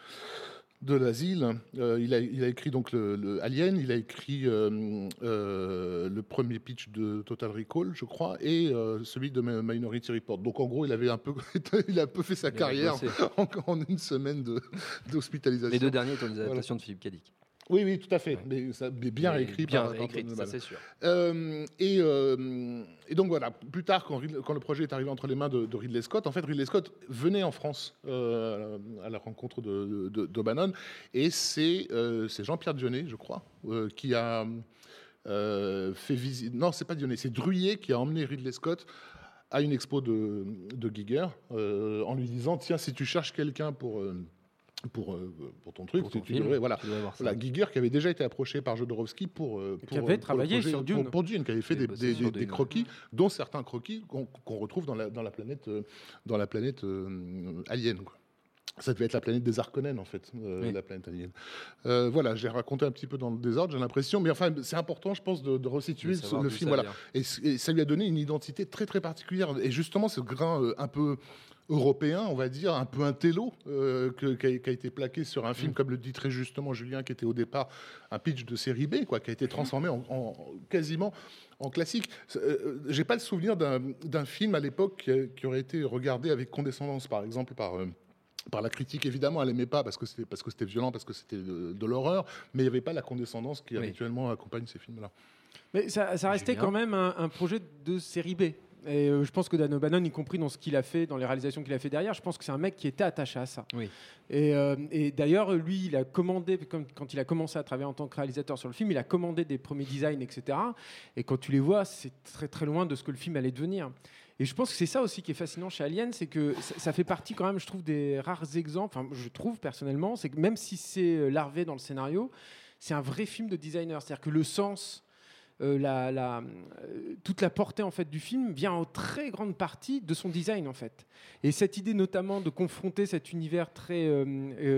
de l'asile. Euh, il, a, il a écrit donc le, le Alien, il a écrit euh, euh, le premier pitch de Total Recall, je crois, et celui de Mi- Minority Report. Donc en gros, il avait un peu, il a un peu fait sa
Il
carrière en, en une semaine de- d'hospitalisation.
Les deux derniers étant des adaptations de Philippe Cadic.
Oui, oui, tout à fait. Mais, ça, mais bien
Mais
écrit.
bien
par, Tony
ça c'est sûr.
Euh, et, euh, et donc voilà, plus tard, quand, le projet est arrivé entre les mains de, de Ridley Scott, en fait, Ridley Scott venait en France euh, à la rencontre de, de, et c'est, Jean-Pierre Dionnet, je crois, qui a fait visiter. Non, c'est pas Dionnet, c'est Druyer qui a emmené Ridley Scott à une expo de, Giger en lui disant Tiens, si tu cherches quelqu'un pour. Pour, euh, pour ton truc,
Pour ton
tu, tu
film,
devrais- voilà.
tu
Giger qui avait déjà été approché par Jodorowsky pour, euh,
Qui
pour,
avait
euh, pour
travaillé
projet-
sur Dune.
Pour, Dune, qui avait fait
Qui
des,
ouais.
croquis, dont certains croquis qu'on retrouve dans la, dans la planète, dans la planète euh, alien. quoi. Ça devait être la planète des Harkonnen, en fait, euh,
Oui.
la planète alien. Euh, voilà, j'ai raconté un petit peu dans le désordre, j'ai l'impression, mais enfin, c'est important, je pense, de, de resituer
De
le film. Voilà. Et, ça lui a donné une identité très très particulière. Et justement, ce grain euh, un peu européen, on va dire, un peu un télo, euh, qui, a, été plaqué sur un film,
Mm.
comme le dit très justement Julien, qui était au départ un pitch de série B, quoi, qui a été transformé en, en- quasiment en classique. Euh, J'ai pas le souvenir d'un film à l'époque qui, aurait été regardé avec condescendance, par exemple, par. euh, par la critique, évidemment, elle aimait pas parce que c'était parce que c'était violent, parce que c'était de, de l'horreur, mais il n'y avait pas la condescendance qui
Oui.
habituellement accompagne ces films-là.
Mais ça, ça restait
Julien.
quand même un, un projet de série B. Et euh, je pense que Dan O'Bannon, y compris dans ce qu'il a fait, dans les réalisations qu'il a fait derrière, je pense que c'est un mec qui était attaché à ça.
Oui.
Et, euh, et d'ailleurs, lui, il a commandé, comme- quand il a commencé à travailler en tant que réalisateur sur le film, il a commandé des premiers designs, etc. Et quand tu les vois, c'est très très loin de ce que le film allait devenir. Et je pense que c'est ça aussi qui est fascinant chez Alien, c'est que ça, fait partie quand même, je trouve, des rares exemples, enfin, je trouve personnellement, c'est que même si c'est euh, larvé dans le scénario, c'est un vrai film de designer. C'est-à-dire que le sens, euh, euh, toute la portée en fait du film vient en très grande partie de son design en fait. Et cette idée notamment de confronter cet univers très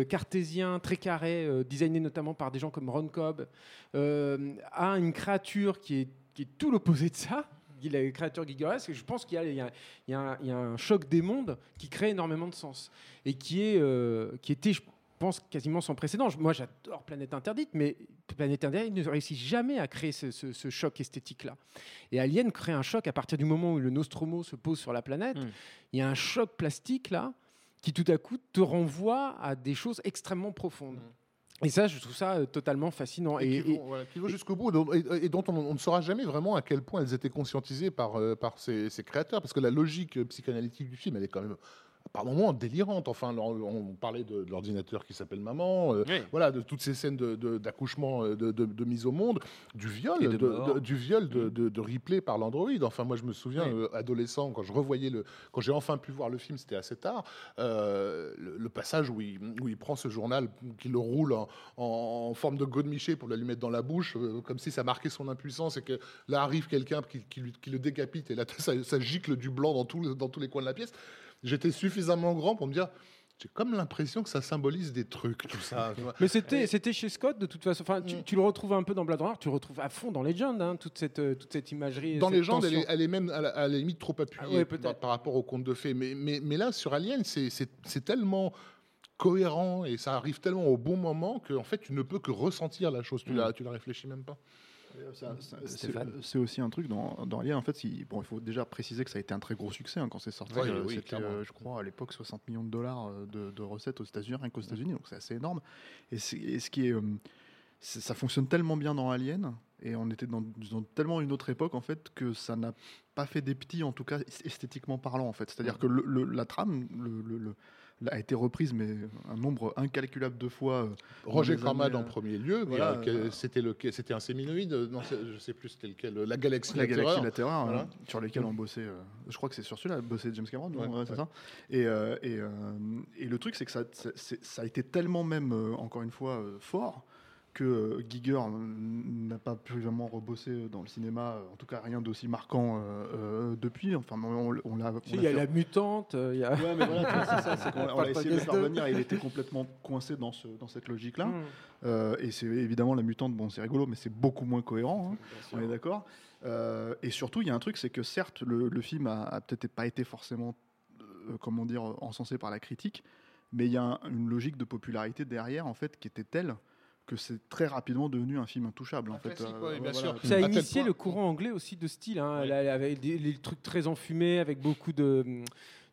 cartésien, très carré, designé notamment par des gens comme Ron Cobb, à une créature qui est tout l'opposé de ça. Est La créature gigaresque, et je pense qu'il y y a- il y a un, choc des mondes qui crée énormément de sens et qui, est, euh, qui était, je pense, quasiment sans précédent. Moi, j'adore Planète Interdite, mais Planète Interdite ne réussit jamais à créer ce, ce- ce choc esthétique-là. Et Alien crée un choc à partir du moment où le Nostromo se pose sur la planète.
Mm.
Il y a un choc plastique là qui tout à coup te renvoie à des choses extrêmement profondes. Et ça, je trouve ça euh, totalement fascinant.
et,
Et,
qui vont, voilà, qui vont jusqu'au bout, et, et dont on, on ne saura jamais vraiment à quel point elles étaient conscientisées par, euh, par ces, ces créateurs, parce que la logique psychanalytique du film, elle est quand même par moments délirante. Enfin, on, parlait de, de l'ordinateur qui s'appelle maman, euh,
Oui.
voilà, de toutes ces scènes d'accouchement, euh, de, de- de mise au monde, du viol, du viol de, de Ripley par l'androïde. Enfin, moi, je me souviens,
Oui.
euh, adolescent, quand je revoyais le, quand j'ai enfin pu voir le film, c'était assez tard. euh, le, le passage où il, où il prend ce journal, qu'il le roule en, en forme de godemiché pour le lui mettre dans la bouche, comme si ça marquait son impuissance, et que là arrive quelqu'un qui, qui lui- qui le décapite, et là ça, ça gicle du blanc dans, tout dans tous les coins de la pièce. J'étais suffisamment grand pour me dire, j'ai comme l'impression que ça symbolise des trucs, tout ça.
mais c'était, c'était chez Scott de toute façon. Enfin, tu,
Mm.
tu le retrouves un peu dans Blade Runner, tu le retrouves à fond dans Legend, hein, toute cette, euh, toute cette imagerie.
Dans
cette
Légende, elle est, elle est même à la, à la limite trop appuyée
Ah ouais,
par, par rapport au conte de fées. Mais, mais, mais là, sur Alien, c'est- c'est c'est tellement cohérent et ça arrive tellement au bon moment que en fait, tu ne peux que ressentir la chose. Tu
Mm.
la, tu la réfléchis même pas.
Euh, ça- C'est aussi un truc dans, dans Alien, en fait, si- bon, il faut déjà préciser que ça a été un très gros succès hein, quand c'est sorti.
Oui,
euh,
oui,
C'était, euh, je crois, à l'époque, 60 millions de dollars euh, de, de recettes aux États-Unis, rien qu'aux États-Unis, donc c'est assez énorme. Et, ce qui est, euh, ça fonctionne tellement bien dans Alien, et on était dans, dans tellement une autre époque, en fait, que ça n'a pas fait des petits, en tout cas esthétiquement parlant, en fait. C'est-à-dire que le- le- la trame le- le- le- a été reprise, mais un nombre incalculable de fois. euh,
Roger
années,
en
euh,
premier lieu,
voilà, euh,
c'était le, c'était un séminoïde, non, je sais plus c'était lequel, la galaxie,
La
la
Galaxie
Terreur.
de la Terreur,
Voilà.
hein, sur lesquels on bossait. je crois que c'est sur celui-là, bossé James Cameron, non
Ouais,
Ouais, c'est
ouais.
ça. Et, et, et le truc, c'est que ça, ça a été tellement même, encore une fois, fort que euh, Giger euh, n'a pas pu vraiment rebosser dans le cinéma, euh, en tout cas rien d'aussi marquant euh, euh, depuis. Enfin, on, on l'a.
Il y a
fait-
la mutante, euh, il y a.
Ouais, mais voilà, c'est ça, c'est qu'on on l'a essayé de le faire venir et il était complètement coincé dans, ce, dans cette logique-là.
Mm.
Euh, et c'est évidemment la mutante, bon, c'est rigolo, mais c'est beaucoup moins cohérent. hein. On est d'accord. Euh, et surtout, il y a un truc, c'est que certes, le, le film a, a peut-être pas été forcément, euh, comment dire, encensé par la critique, mais il y a un- une logique de popularité derrière, en fait, qui était telle que c'est très rapidement devenu un film intouchable. En fait. Euh,
ouais, bien
voilà.
sûr.
Ça a initié le courant anglais aussi de style, hein, avec des, les trucs très enfumés, avec beaucoup de,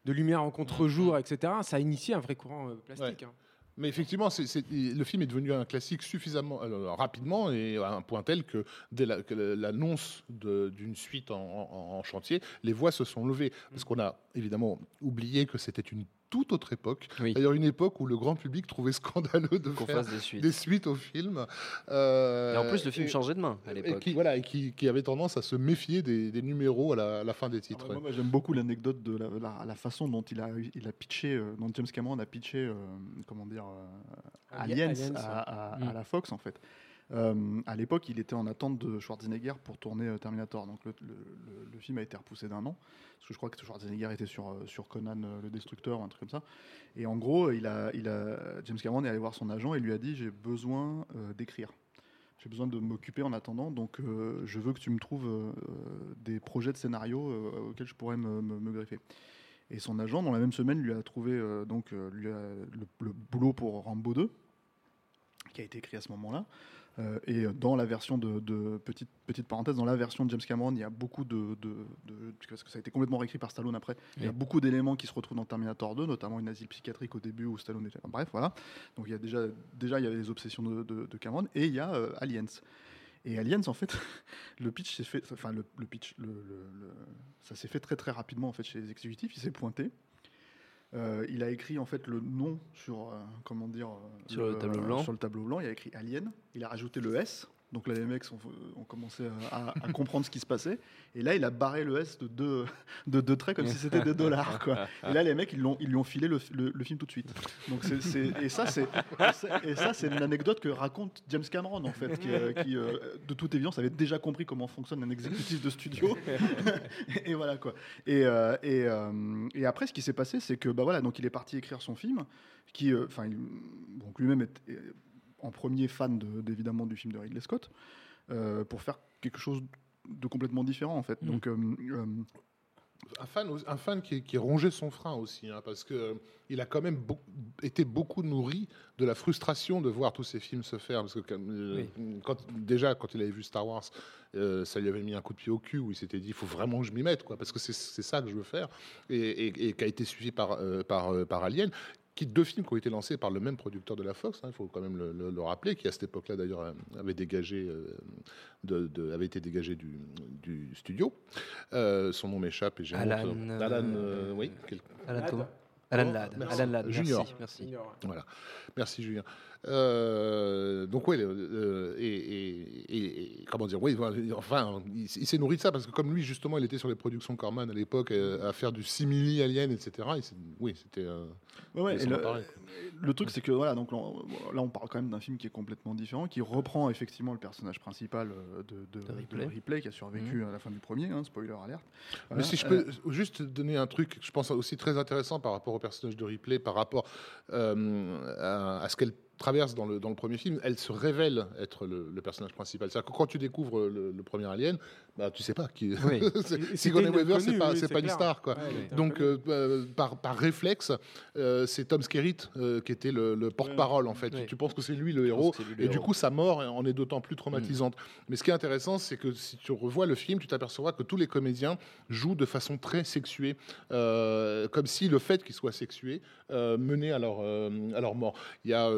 de lumière en contre-jour, etc. Ça a initié un vrai courant euh, plastique. hein.
Mais effectivement, le film est devenu un classique suffisamment alors, rapidement et à un point tel que dès l'annonce d'une suite en, en- en chantier, les voix se sont levées. Parce qu'on a évidemment oublié que c'était une toute autre époque.
Oui.
D'ailleurs, une époque où le grand public trouvait scandaleux de
Qu'on
faire
fasse des suites.
des suites au film. Euh,
Et en plus, le film
et-
changeait de main à
et
l'époque.
qui, voilà, et qui, qui avait tendance à se méfier des, des numéros à la, à la fin des
Ah
titres.
ouais, moi, moi, j'aime beaucoup l'anecdote de la, la- la façon dont il a, il a pitché, euh, dont James Cameron a pitché, euh, comment dire, euh,
Ali-
Aliens,
Aliens,
à, à- à la Fox en fait. Euh, à l'époque, il était en attente de Schwarzenegger pour tourner euh, Terminator. Donc le, film a été repoussé d'un an. Parce que je crois que Schwarzenegger était sur, euh, sur Conan le Destructeur ou un truc comme ça. Et en gros, James Cameron est allé voir son agent et lui a dit J'ai besoin d'écrire. J'ai besoin de m'occuper en attendant. Donc je veux que tu me trouves des projets de scénario auxquels je pourrais me, greffer. Et son agent, dans la même semaine, lui a trouvé donc, le, le boulot pour Rambo 2, qui a été écrit à ce moment-là. Euh, et dans la version de, de- petite, petite parenthèse, dans la version de James Cameron, il y a beaucoup de, de- de- parce que ça a été complètement réécrit par Stallone après. Il y a beaucoup d'éléments qui se retrouvent dans Terminator 2, notamment une asile psychiatrique au début où Stallone était. Bref, voilà. Donc il y a déjà, déjà il y avait les obsessions de, Cameron et il y a euh, Aliens. Et Aliens, en fait, le pitch s'est fait, enfin le, le pitch, le, le- le- ça s'est fait très très rapidement en fait chez les exécutifs. Il s'est pointé. Euh, il a écrit en fait le nom sur euh, comment dire euh,
le tableau blanc.
Sur le tableau blanc, il a écrit Alien. Il a rajouté le S. Donc là, les mecs ont, commencé à, comprendre ce qui se passait. Et là, il a barré le S de deux, de deux traits comme si c'était des dollars. Quoi. Et là, les mecs, ils, lui ont filé le, le- film tout de suite. Donc c'est, et ça, c'est, et ça- c'est une anecdote que raconte James Cameron, en fait, qui, euh, euh, de toute évidence, avait déjà compris comment fonctionne un exécutif de studio. et voilà quoi. Et, euh, et, après, ce qui s'est passé, c'est que bah voilà, donc il est parti écrire son film, qui, enfin, donc lui-même est en premier fan de- d'évidemment du film de Ridley Scott, euh, pour faire quelque chose de complètement différent en fait.
Mm.
Donc euh, euh,
un fan, un fan qui, qui rongeait son frein aussi, hein, parce que euh, il a quand même été beaucoup nourri de la frustration de voir tous ces films se faire, parce que euh, quand, déjà quand il avait vu Star Wars, euh, ça lui avait mis un coup de pied au cul où il s'était dit il faut vraiment que je m'y mette, quoi, parce que c'est c'est ça que je veux faire, et, et- et qui a été suivi par euh, par, euh, par Alien. Qui, deux films qui ont été lancés par le même producteur de la Fox, hein, il faut quand même le, le- le rappeler, qui à cette époque-là d'ailleurs euh, avait dégagé, euh, de, de- avait été dégagé du, du studio. Euh, son nom m'échappe et j'ai.
Alan,
Alan,
euh,
euh, oui. quel-
Alan Alan Ladd. Alan Ladd,
Junior.
Merci, merci.
Voilà. Merci Julien. Euh, donc oui, et, et- et- et- comment dire, oui, enfin, il, il s'est nourri de ça parce que comme lui justement, il était sur les productions Corman à l'époque euh, à faire du simili alien, etc. oui, c'était. euh,
ouais, ouais,
il
et
s'en
le, truc, c'est que voilà, donc là, on- là, on parle quand même d'un film qui est complètement différent, qui reprend effectivement le personnage principal de, de,
De
de
Ripley.
Ripley, qui a survécu à la fin du premier, hein, spoiler alerte.
Mais si je
Euh,
peux juste donner un truc, je pense aussi très intéressant par rapport au personnage de Ripley, par rapport euh, à, à ce qu'elle traverse dans le, dans le premier film, elle se révèle être le, le personnage principal. C'est-à-dire que quand tu découvres le, le premier Alien, bah, tu sais pas qui.
Oui.
Sigourney Weaver, c'est pas,
oui,
c'est pas une star, quoi.
Ouais,
Donc, euh, euh, par, par réflexe, euh, c'est Tom Skerritt euh, qui était le, le porte-parole, en fait.
Ouais.
Tu, tu penses que c'est lui le héros,
lui
et du coup, sa mort en est d'autant plus traumatisante. Mais ce qui est intéressant, c'est que si tu revois le film, tu t'apercevras que tous les comédiens jouent de façon très sexuée, comme si le fait qu'ils soient sexués menait à leur, à leur mort. Il y a.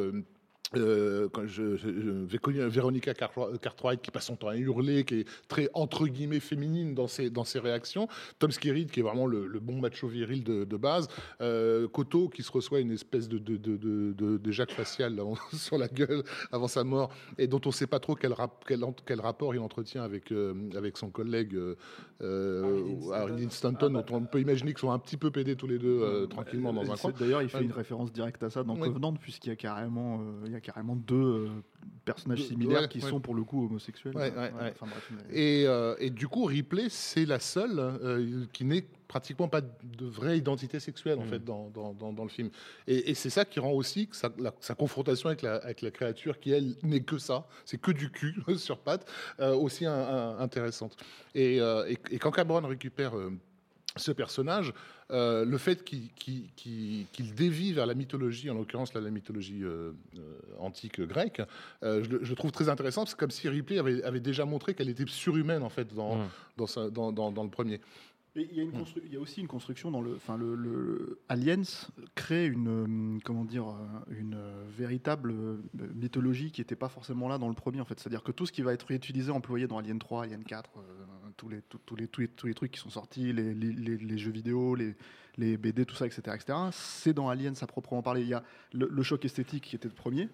euh, euh, quand je, je- je- j'ai connu Véronica Cartwright Cartwright qui passe son temps à hurler, qui est très entre guillemets féminine dans ses, dans ses réactions. Tom Skerritt qui est vraiment le, le bon macho viril de, de base. Euh, Koto qui se reçoit une espèce de, de, de, de, Jacques facial là, sur la gueule avant sa mort et dont on ne sait pas trop quel, rap- quel, quel rapport il entretient avec, euh, avec son collègue euh, euh,
Harry Dean
Stanton, dont on peut imaginer qu'ils sont un petit peu pédés tous les deux euh, tranquillement dans un coin.
D'ailleurs, il fait une référence directe à ça dans. Covenant, puisqu'il y a carrément, euh, y a carrément deux euh, personnages similaires
ouais,
qui
ouais.
sont pour le coup homosexuels.
Ouais,
Euh,
ouais, ouais.
enfin, bref, mais-
Et, euh, et du coup, Ripley, c'est la seule euh, qui n'est pratiquement pas de vraie identité sexuelle en
Mm.
fait dans, dans, dans- dans le film. Et, et c'est ça qui rend aussi que sa, la- sa confrontation avec la, avec la créature, qui elle n'est que ça, c'est que du cul sur pattes, euh, aussi un- un- intéressante. Et, euh, et- et quand Cameron récupère euh, ce personnage, euh, le fait qu'il dévie vers la mythologie, en l'occurrence la mythologie euh, euh, antique grecque, euh, je, le- je trouve très intéressant. C'est comme si Ripley avait, avait déjà montré qu'elle était surhumaine en fait dans,
Mm.
dans, sa- dans- dans- dans le premier.
Et il y, a une constru- il y a aussi une construction dans le, enfin le, le- Aliens crée une, comment dire, une véritable mythologie qui n'était pas forcément là dans le premier en fait. C'est-à-dire que tout ce qui va être utilisé, employé dans Alien 3, Alien 4, euh, tous les, tous, tous les, tous les, tous les trucs qui sont sortis, les, les- les- jeux vidéo, les, les BD, tout ça, etc., etc. C'est dans Aliens à proprement parler. Il y a le, le choc esthétique qui était le premier.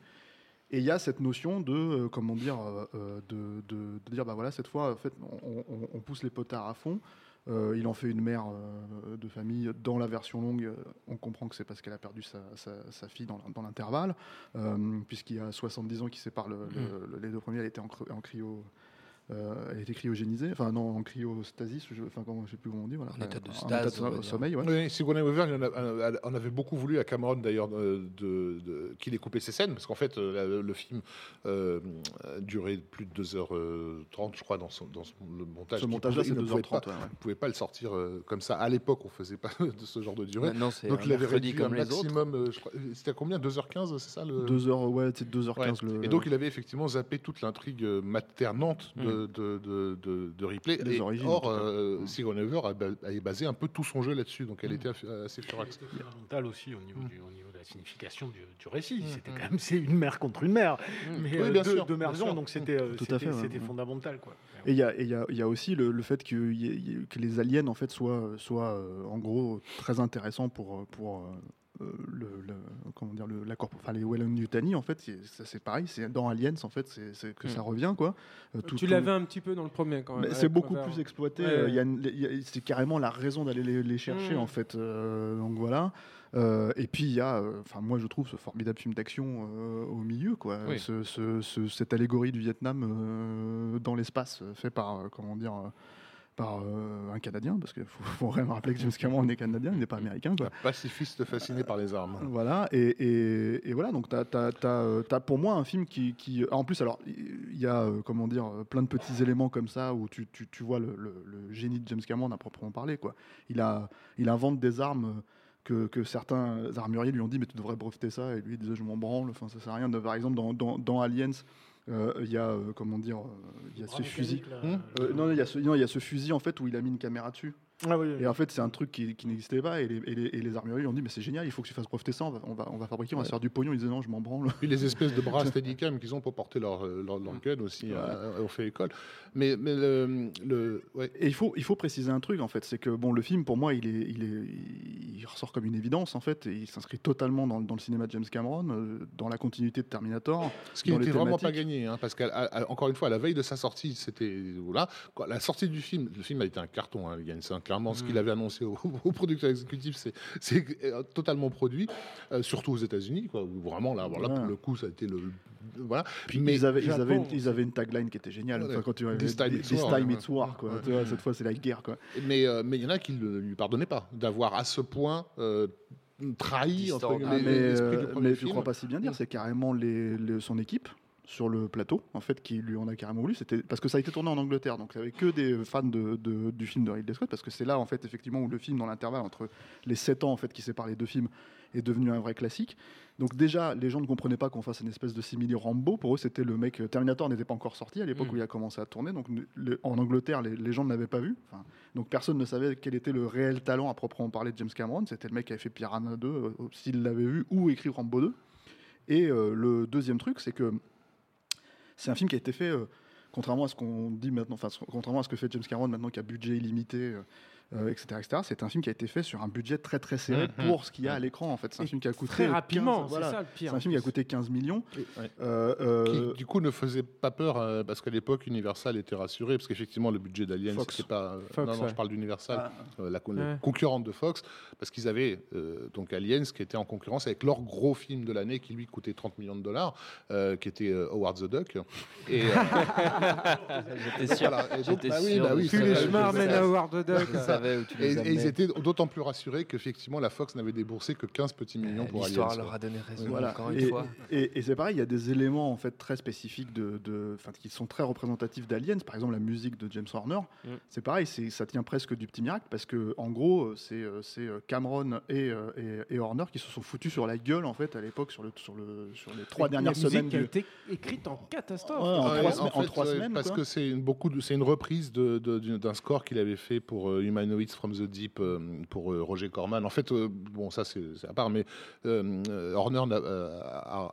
Et il y a cette notion de, euh, comment dire, euh, euh, de, de- de dire, bah voilà, cette fois, en fait, on, on- on pousse les potards à fond. Euh, il en fait une mère de famille. Dans la version longue, on comprend que c'est parce qu'elle a perdu sa, sa- sa fille dans, l'intervalle, puisqu'il y a 70 ans qui séparent le- le- le- les deux premiers. Elle était en, en cryo. Euh, elle était cryogénisée, enfin non, en cryostasis, je, enfin comment, je sais plus comment on dit, voilà.
En état de
En
stase,
état
on va
de
dire.
sommeil, ouais.
Oui, Sigourney Weaver, en en avait beaucoup voulu à Cameron d'ailleurs de, de- de- qu'il ait coupé ses scènes, parce qu'en fait euh, la- le film euh, a duré plus de 2h30, je crois, dans, son- dans son- le montage.
Ce montage-là, c'est
il ne pouvait
2h30.
pas-
ouais, ouais.
ne pouvait pas le sortir euh, comme ça. À l'époque, on faisait pas de ce genre de durée.
Maintenant, c'est
Donc
un
il avait réduit un
comme autres.
maximum. euh, C'était à combien 2h15, c'est ça le...
2h, ouais, c'est 2h15
Ouais.
le.
Et donc il avait effectivement zappé toute l'intrigue euh, maternante
Mm.
De, de, de, de- Ripley.
Des
Et
origines,
or, euh, Sigourney Weaver a, ba- a basé un peu tout son jeu là-dessus, donc elle
Mm.
était assez furax.
C'était fondamental aussi au niveau, du, au niveau de la signification du, du récit.
Mm,
C'était
mm.
quand même c'est une mère contre une mère, mais
Oui,
euh,
bien
deux,
sûr,
deux mères donc c'était euh,
Tout à
c'était-
fait, ouais.
c'était
Mm.
fondamental quoi.
Et il y a, et il y a- y a aussi le, le fait que, y que les aliens en fait soient, soient euh, en gros très intéressants pour, pour le, le- comment dire le, la corp- enfin les Weyland-Yutani en fait c'est- pareil c'est dans Aliens en fait c'est que
Mm.
ça revient quoi. Euh, tout-
tu l'avais un petit peu dans le premier quand même.
c'est beaucoup plus exploité.
Ouais,
euh, c'est carrément la raison d'aller les, les chercher
Mm.
en fait. euh, donc voilà. Euh, et puis il y a, euh, enfin moi je trouve ce formidable film d'action euh, au milieu quoi.
Oui.
Ce- ce- ce- cette allégorie du Vietnam euh, dans l'espace euh, fait par euh, comment dire. Euh, par euh, un Canadien, parce qu'il faut, faut vraiment rappeler que James Cameron est Canadien, il n'est pas américain. Quoi.
Un pacifiste fasciné par les armes.
Voilà, et, et- et voilà, donc tu as, pour moi un film qui. qui- en plus, alors, il y a, euh, comment dire, euh, plein de petits éléments comme ça où tu, tu- tu vois le, le- le génie de James Cameron à proprement parler. Quoi. Il, a, il invente des armes que, que certains armuriers lui ont dit, mais tu devrais breveter ça, et lui il disait, je m'en branle, enfin, ça sert à rien. De- par exemple, dans, dans, dans Aliens, euh, il y a, euh, comment dire, euh, il y a ce fusil. Euh, ce- non, il y a ce fusil en fait où il a mis une caméra dessus.
Ah oui,
Et en fait, c'est un truc qui, qui n'existait pas. Et les, et les- et les armuriers ont dit, mais c'est génial, il faut que tu fasses breveter ça, on va, on va, on va fabriquer, on va se faire du pognon. Ils disaient, non, je m'en branle.
Puis les espèces de bras steadicam qu'ils ont pour porter leur, euh, leur, leur gun aussi, euh, ont fait école. Mais, mais le, le- ouais.
Et il faut, il faut préciser un truc en fait, c'est que bon, le film pour moi, il est, il est, il ressort comme une évidence en fait, et il s'inscrit totalement dans, dans le cinéma de James Cameron, euh, dans la continuité de Terminator.
Ce qui n'était vraiment pas gagné, hein, parce qu'encore une fois, à la veille de sa sortie, c'était voilà, la sortie du film, le film a été un carton. Hein, Yann, c'est un- clairement ce qu'il avait annoncé au, au producteur exécutif, c'est c'est totalement produit, euh, surtout aux États-Unis, vraiment là, bon, là, pour
Ouais.
le coup, ça a été le voilà.
Puis
mais
ils avaient, ils, avaient ils avaient une tagline qui était géniale.
Ouais.
Enfin, quand tu
This time it's war,
time
ouais.
it's war, quoi.
Ouais.
Tu vois, cette fois, c'est la guerre, quoi.
Mais euh, mais il y en a qui ne lui pardonnaient pas d'avoir à ce point euh, trahi entre
Distordu.
guillemets,
Ah, mais
du
euh,
premier
mais tu
film.
crois pas si bien dire, c'est carrément les, les- son équipe sur le plateau, en fait, qui lui en a carrément voulu. C'était parce que ça a été tourné en Angleterre, donc il n'y avait que des fans de, de- du film de Ridley Scott, parce que c'est là, en fait, effectivement, où le film, dans l'intervalle entre les 7 ans, en fait, qui séparent les deux films, est devenu un vrai classique. Donc déjà, les gens ne comprenaient pas qu'on fasse une espèce de simili Rambo. Pour eux, c'était le mec. Terminator n'était pas encore sorti à l'époque
Mm.
où il a commencé à tourner. Donc le- en Angleterre, les, les gens ne l'avaient pas vu. Enfin, donc personne ne savait quel était le réel talent à proprement parler de James Cameron. C'était le mec qui avait fait Piranha 2, euh, s'il l'avait vu, ou écrit Rambo 2. Et euh, le deuxième truc, c'est que c'est un film qui a été fait, euh, contrairement à ce qu'on dit maintenant, contrairement à ce que fait James Cameron maintenant, qui a budget illimité, euh, etc., etc., c'est un film qui a été fait sur un budget très très serré
Mhm.
pour ce qu'il y a à l'écran. En fait, c'est un film qui a coûté
Très
15,
rapidement, c'est
voilà.
ça le
C'est un film qui a coûté 15 millions.
Ouais.
Euh, euh,
qui, du coup, ne faisait pas peur euh, parce qu'à l'époque, Universal était rassuré parce qu'effectivement, le budget d'Alien,
Fox.
c'était pas. euh,
Fox,
non, non,
ouais.
je parle d'Universal,
Ah.
euh, la,
Ouais.
concurrente de Fox, parce qu'ils avaient euh, donc Aliens qui était en concurrence avec leur gros film de l'année qui lui coûtait 30 millions de dollars, euh, qui était euh, Howard the Duck. Et, euh,
J'étais sûr.
voilà. Et donc,
J'étais
bah oui,
sûr
bah oui,
les chemins à Howard the Duck.
Ça,
savais où tu les
Et, et ils étaient d'autant plus rassurés qu'effectivement la Fox n'avait déboursé que 15 petits millions pour
L'histoire
Aliens,
leur a donné raison
Voilà.
encore une
et,
fois.
et- et c'est pareil, il y a des éléments en fait très spécifiques de, de- enfin, qui sont très représentatifs d'Aliens. Par exemple, la musique de James Horner.
Mm.
C'est pareil, ça tient presque du petit miracle parce que en gros, c'est, euh, euh, Cameron et, euh, et- et Horner qui se sont foutus sur la gueule en fait à l'époque sur, le, sur, le, sur les trois dernières
musique
semaines
qui a été écrite en catastrophe.
Ouais, en
Ouais,
trois semaines- en
fait,
trois
ouais,
semaines,
Parce
quoi.
que c'est une, beaucoup c'est une reprise de- de- d'une- d'un score qu'il avait fait pour euh, Humanoids from the Deep euh, pour euh, Roger Corman. En fait, euh, bon, ça c'est à part, mais Horner a, a-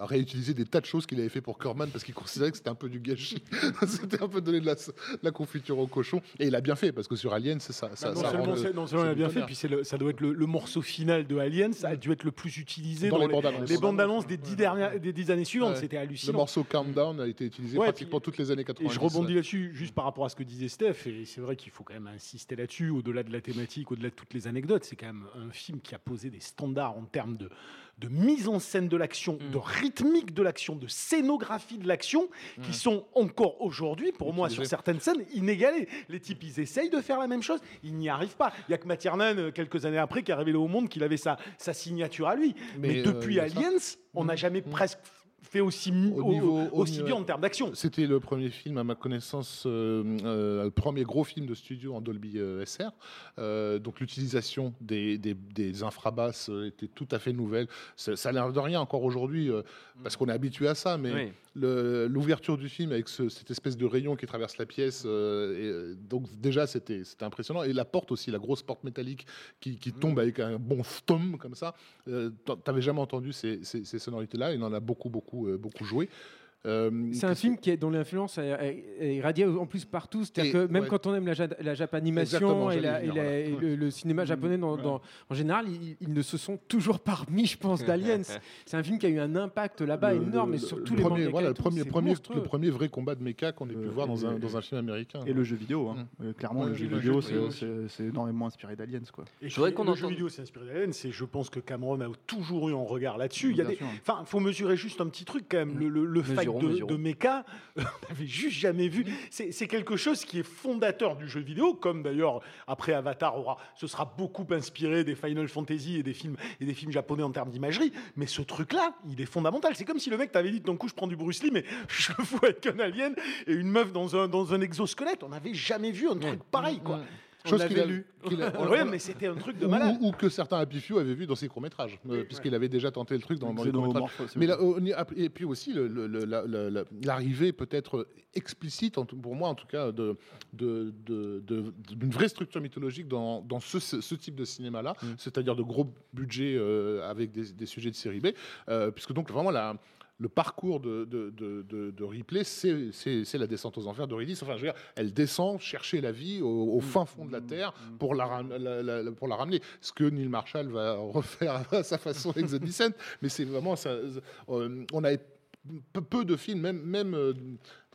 a réutilisé des tas de choses qu'il avait fait pour Corman parce qu'il considérait que c'était un peu du gâchis. c'était un peu donner de la, de la confiture au cochon. Et il a bien fait parce que sur Alien, c'est ça. ça,
non
ça
seulement,
le-
non seulement il a bien fait, puis le- ça doit être le, le morceau final de Alien, ça a dû être le plus utilisé
Dans
dans,
les bandes annonces.
les bandes annonces des dix, dernières, des dix années suivantes.
Ouais.
C'était
Le
hallucinant.
morceau Countdown a été utilisé
Ouais,
pratiquement toutes les années
Et
90.
je rebondis là-dessus, juste par rapport à ce que disait Steph, et c'est vrai qu'il faut quand même insister là-dessus, au-delà de la thématique, au-delà de toutes les anecdotes, c'est quand même un film qui a posé des standards en termes de, de mise en scène de l'action,
Mm.
de rythmique de l'action, de scénographie de l'action, qui sont encore aujourd'hui, pour moi, sur certaines scènes, inégalés. Les types, ils essayent de faire la même chose, ils n'y arrivent pas. Il n'y a que Matiernan, euh, quelques années après, qui a révélé au monde qu'il avait sa, sa signature à lui. Mais,
Mais, euh,
depuis
ça.
Aliens, on n'a jamais presque fait aussi,
Au
au-
niveau- au
aussi
niveau-
bien en termes d'action.
C'était le premier film, à ma connaissance, euh, euh, le premier gros film de studio en Dolby euh, SR. Donc l'utilisation des, des, des infrabasses était tout à fait nouvelle. Ça, ça a l'air de rien encore aujourd'hui, parce qu'on est habitué à ça, mais
Oui.
L'ouverture du film avec ce- cette espèce de rayon qui traverse la pièce, euh, et, euh, donc déjà c'était impressionnant. Et la porte aussi, la grosse porte métallique qui, qui tombe avec un bon stom comme ça. Euh, T'avais jamais entendu ces, ces- ces sonorités-là. Il en a beaucoup, beaucoup, euh, beaucoup joué. Euh,
C'est un film qui est, dont l'influence est, est- est irradiée en plus partout. C'est-à-dire que même
ouais.
quand on aime la, ja- la japanimation et, la- la- le, le cinéma japonais dans-
Ouais.
dans- en général, ils, ils ne se sont toujours pas remis, je pense, d'Aliens. C'est un film qui a eu un impact là-bas énorme,
le-
et sur
le
tous les
premier,
bancs
voilà, le premier,
c'est
le premier vrai combat de mecha qu'on ait pu
Euh,
voir dans un, dans un film américain.
Et le jeu vidéo, hein.
Mm.
Euh, clairement,
Ouais,
le
le
jeu vidéo, c'est- c'est c'est énormément inspiré d'Aliens,
le jeu vidéo s'est inspiré d'Alien, c'est je pense que Cameron a toujours eu un regard là-dessus. Il y a
Bien
des,
sûr.
enfin, faut mesurer juste un petit truc quand même. Le, le,
Mesurons,
de, de mecha, on n'avait juste jamais vu. C'est c'est quelque chose qui est fondateur du jeu vidéo, comme d'ailleurs après Avatar aura, ce sera beaucoup inspiré des Final Fantasy et des films et des films japonais en termes d'imagerie. Mais ce truc-là, il est fondamental. C'est comme si le mec t'avait dit d'un coup je prends du Bruce Lee, mais je le fous avec un alien et une meuf dans un dans un exosquelette. On n'avait jamais vu un truc pareil, quoi.
Chose qu'il a
lu.
qu'il a-
Ouais, mais c'était un truc de
ou,
malade.
ou- ou que certains Happy Few avaient vu dans ses courts-métrages, euh, puisqu'il avait déjà tenté le truc dans, dans les courts-métrages. Mais là, et puis aussi le- le- le- la- la- la- l'arrivée peut-être explicite, pour moi en tout cas, de- de- de- de- d'une vraie structure mythologique dans, dans ce, ce- ce type de cinéma-là,
Mm.
c'est-à-dire de gros budgets euh, avec des, des sujets de série B, euh, puisque donc vraiment la le parcours de, de, de, de- de Ripley, c'est la descente aux enfers d'Eurydice. Enfin, je veux dire, elle descend chercher la vie au, au fin fond de la Terre pour la, ram- la- la- la- pour la ramener. Ce que Neil Marshall va refaire à sa façon avec The Descent. Mais c'est vraiment... Ça, euh, on avait peu, de films, même... même euh,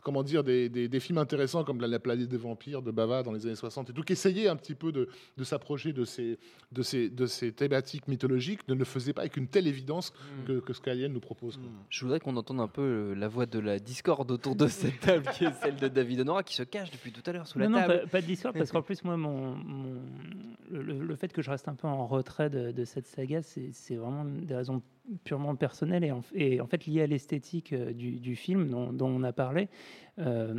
comment dire, des, des- des films intéressants comme La, la planète des vampires de Bava dans les années 60 et tout, qui essayaient un petit peu de, de s'approcher de ces, de, ces, de ces thématiques mythologiques, ne le faisaient pas avec une telle évidence que, que ce qu'Alien nous propose. quoi.
Je voudrais qu'on entende un peu euh, la voix de la discorde autour de cette table, qui est celle de David Honora, qui se cache depuis tout à l'heure sous la
non, non,
table.
pas, pas de l'histoire, parce qu'en plus, moi, mon, mon- le, fait que je reste un peu en retrait de, de cette saga, c'est vraiment des raisons purement personnelles et en, et en fait liées à l'esthétique euh, du, du film dont, dont on a parlé. Euh,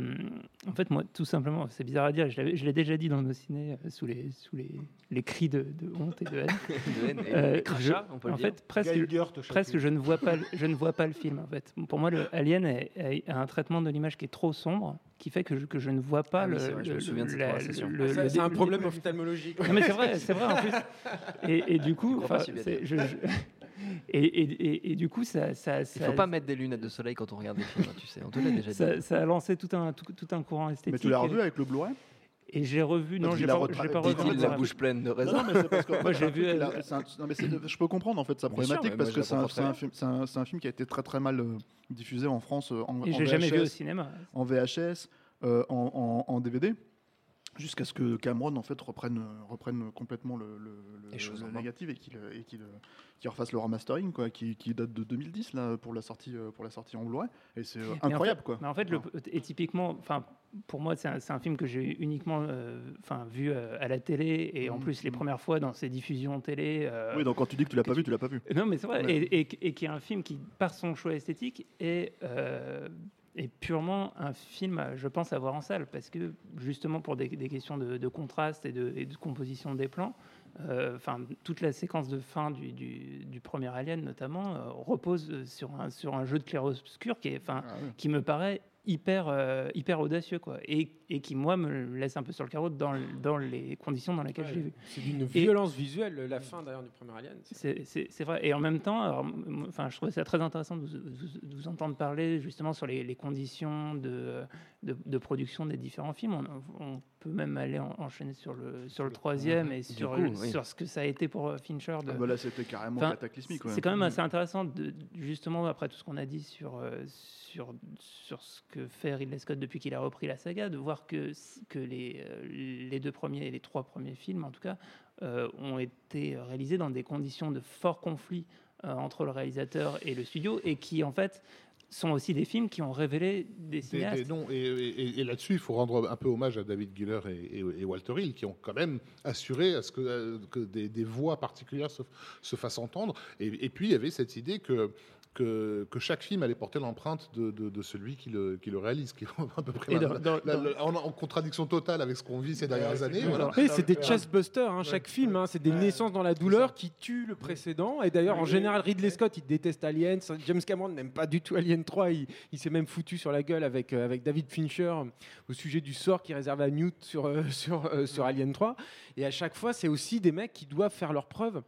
en fait, moi, tout simplement, c'est bizarre à dire, je l'avais- je l'ai déjà dit dans nos ciné euh, sous les, sous les, les cris de, de honte et de haine.
De haine et
Euh,
les crachats,
je-
on peut le
en
dire.
fait, presque,
te
presque
chatouille.
je ne vois pas, le- je ne vois pas le film. En fait, pour moi, le Alien a, a un traitement de l'image qui est trop sombre, qui fait que je, que je ne vois pas
Ah oui,
le.
c'est
un problème ophtalmologique.
non, mais c'est vrai, c'est vrai en plus. Et, et du coup,
si dire.
je- et, et- et- et du coup, ça, ça,
Il
ça,
faut pas mettre des lunettes de soleil quand on regarde des films, hein, tu sais. On te l'a déjà dit.
ça, ça a lancé tout un, tout, tout un courant esthétique.
Mais tu l'as revu avec le Blu-ray?
Et j'ai revu, non, j'ai pas,
retra-
je l'ai pas
dit-il
revu.
Dit-il
la
bouche pleine de
Non,
raison.
non, mais c'est parce que
Moi, j'ai vu,
a- un- non, mais je peux comprendre en fait sa
sûr,
problématique parce que c'est un, un
bien.
film, c'est un, film qui a été très très mal euh, diffusé en France euh, en,
Et
en
j'ai jamais vu au
VHS,
cinéma.
en VHS, euh, en, en- en DVD. Jusqu'à ce que Cameron en fait reprenne, reprenne complètement le, le, le-
choses
le négatif et qu'il qu'il refasse le remastering quoi, qui, qui date de 2010 là pour la sortie pour la sortie en Blu-ray et c'est euh,
en
incroyable
fait-
quoi.
mais en fait, et typiquement, enfin, pour moi, c'est un, un film que j'ai uniquement, euh, vu euh, à la télé et en
Mhm.
plus les premières fois dans ces diffusions télé. euh,
Oui donc quand tu dis que tu l'as pas vu tu l'as pas vu.
Non, mais c'est vrai,
Ouais.
et, et- et qui est un film qui, par son choix esthétique, est, est purement un film, euh, je pense, à voir en salle, parce que justement pour des, des questions de, de contraste et de, et de composition des plans, euh, enfin toute la séquence de fin du, du- du premier Alien notamment euh, repose sur un, sur un jeu de clair-obscur qui est, enfin,
Ah,
qui me paraît hyper, euh, hyper audacieux, quoi, et, et qui moi me laisse un peu sur le carreau dans, le- dans les conditions dans lesquelles je l'ai vu.
C'est d'une violence visuelle, la fin d'ailleurs du premier Alien.
C'est- vrai. Et en même temps, enfin, je trouvais ça très intéressant de vous, de- de vous entendre parler justement sur les, les conditions de, de, de production des différents films. On, on peut même aller en- enchaîner sur le, sur le troisième et sur,
coup,
le-
oui.
sur ce que ça a été pour euh, Fincher. De,
Ah, bah là c'était carrément
Enfin,
cataclysmique. ouais.
c'est quand même
Mm.
assez intéressant, de, justement, après tout ce qu'on a dit sur, euh, sur, sur ce que fait Ridley Scott depuis qu'il a repris la saga, de voir que, que les, euh, les deux premiers, les trois premiers films en tout cas, euh, ont été réalisés dans des conditions de fort conflit euh, entre le réalisateur et le studio, et qui en fait sont aussi des films qui ont révélé des cinéastes.
des noms. Et, et- et là-dessus, il faut rendre un peu hommage à David Giller et, et- et Walter Hill, qui ont quand même assuré à ce que, que des, des voix particulières se, se fassent entendre. Et, et puis, il y avait cette idée que, que, que chaque film allait porter l'empreinte de, de- de celui qui le, qui le réalise, qui est à peu près
Et
la-
dans- dans-
la-
dans-
la- en, en contradiction totale avec ce qu'on vit ces dernières années. voilà.
C'est des chestbusters, hein, chaque film. hein, c'est des naissances dans la douleur qui tuent le précédent. Et d'ailleurs, en général, Ridley Scott, il déteste Aliens. James Cameron n'aime pas du tout Alien 3. Il, il s'est même foutu sur la gueule avec, euh, avec David Fincher au sujet du sort qu'il réserve à Newt sur, euh, sur, euh, sur Alien 3. Et à chaque fois, c'est aussi des mecs qui doivent faire leurs preuves.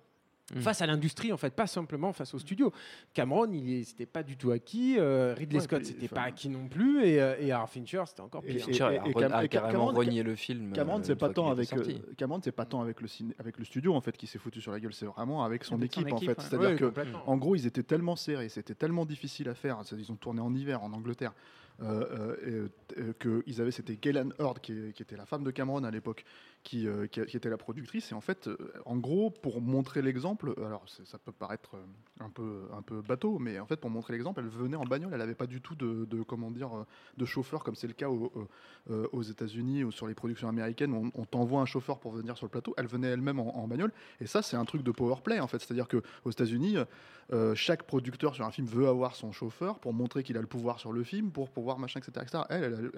Mm.
Face à l'industrie, en fait, pas simplement face au studio. Cameron, il c'était pas du tout acquis. euh, Ridley
Ouais,
Scott, c'était pas acquis non plus. Et, euh, et Fincher, c'était encore
Et-
pire.
Fincher
et-
a,
et
re-
Cam-
a
et
carrément
Cameron-
renié le film.
Cameron,
euh,
c'est
une
pas tant avec euh. Cameron, c'est pas tant avec le ciné- avec le studio en fait qui s'est foutu sur la gueule, c'est vraiment avec son équipe, en fait. C'est-à-dire
Ouais,
que en gros, ils étaient tellement serrés, c'était tellement difficile à faire. c'est- Ils ont tourné en hiver en Angleterre. Euh, euh, et, euh, que ils avaient c'était Galen Hurd qui était la femme de Cameron à l'époque qui, euh, qui, était la productrice et en fait euh, en gros pour montrer l'exemple alors ça peut paraître euh, un peu bateau mais en fait pour montrer l'exemple elle venait en bagnole elle avait pas du tout de, comment dire de chauffeur comme c'est le cas au- au- aux États-Unis ou sur les productions américaines on, on t'envoie un chauffeur pour venir sur le plateau elle venait elle-même en, bagnole et ça c'est un truc de power play en fait c'est-à-dire que aux États-Unis chaque producteur sur un film veut avoir son chauffeur pour montrer qu'il a le pouvoir sur le film, pour pouvoir machin, etc. etc. Elle,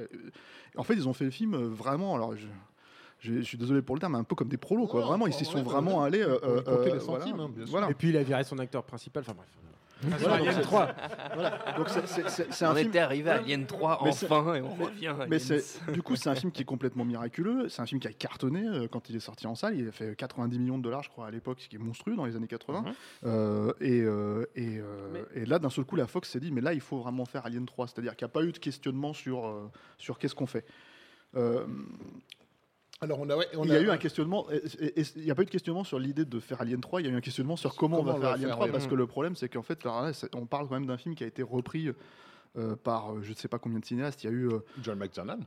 en fait, ils ont fait le film vraiment. Alors, je, je- je suis désolé pour le terme, mais un peu comme des prolos, quoi.
Non,
vraiment, ils s'y sont vraiment allés. euh, euh,
les centimes, hein.
Et puis il a viré son acteur principal. Enfin bref.
Voilà,
Alien
donc c'est-
3.
Voilà. Donc c'est- c'est c'est- c'est un
On
film.
était arrivé à Alien 3
Mais c'est-
enfin et on revient à
Mais du coup, c'est un film qui est complètement miraculeux. C'est un film qui a cartonné euh, quand il est sorti en salle. Il a fait 90 millions de dollars, je crois, à l'époque, ce qui est monstrueux dans les années 80.
Mhm.
Euh, et, euh, et, euh, et là, d'un seul coup, la Fox s'est dit, mais là, il faut vraiment faire Alien 3. C'est-à-dire qu'il n'y a pas eu de questionnement sur, euh, sur qu'est-ce qu'on fait.
Alors, on a, ouais, on
il y a
a-
eu un questionnement, et- et- et il n'y a pas eu de questionnement sur l'idée de faire Alien 3, il y a eu un questionnement sur comment, on va faire Alien 3,
oui.
parce que le problème, c'est qu'en fait, là, on parle quand même d'un film qui a été repris euh, par euh, je ne sais pas combien de cinéastes. Il y a eu. euh,
John McTiernan.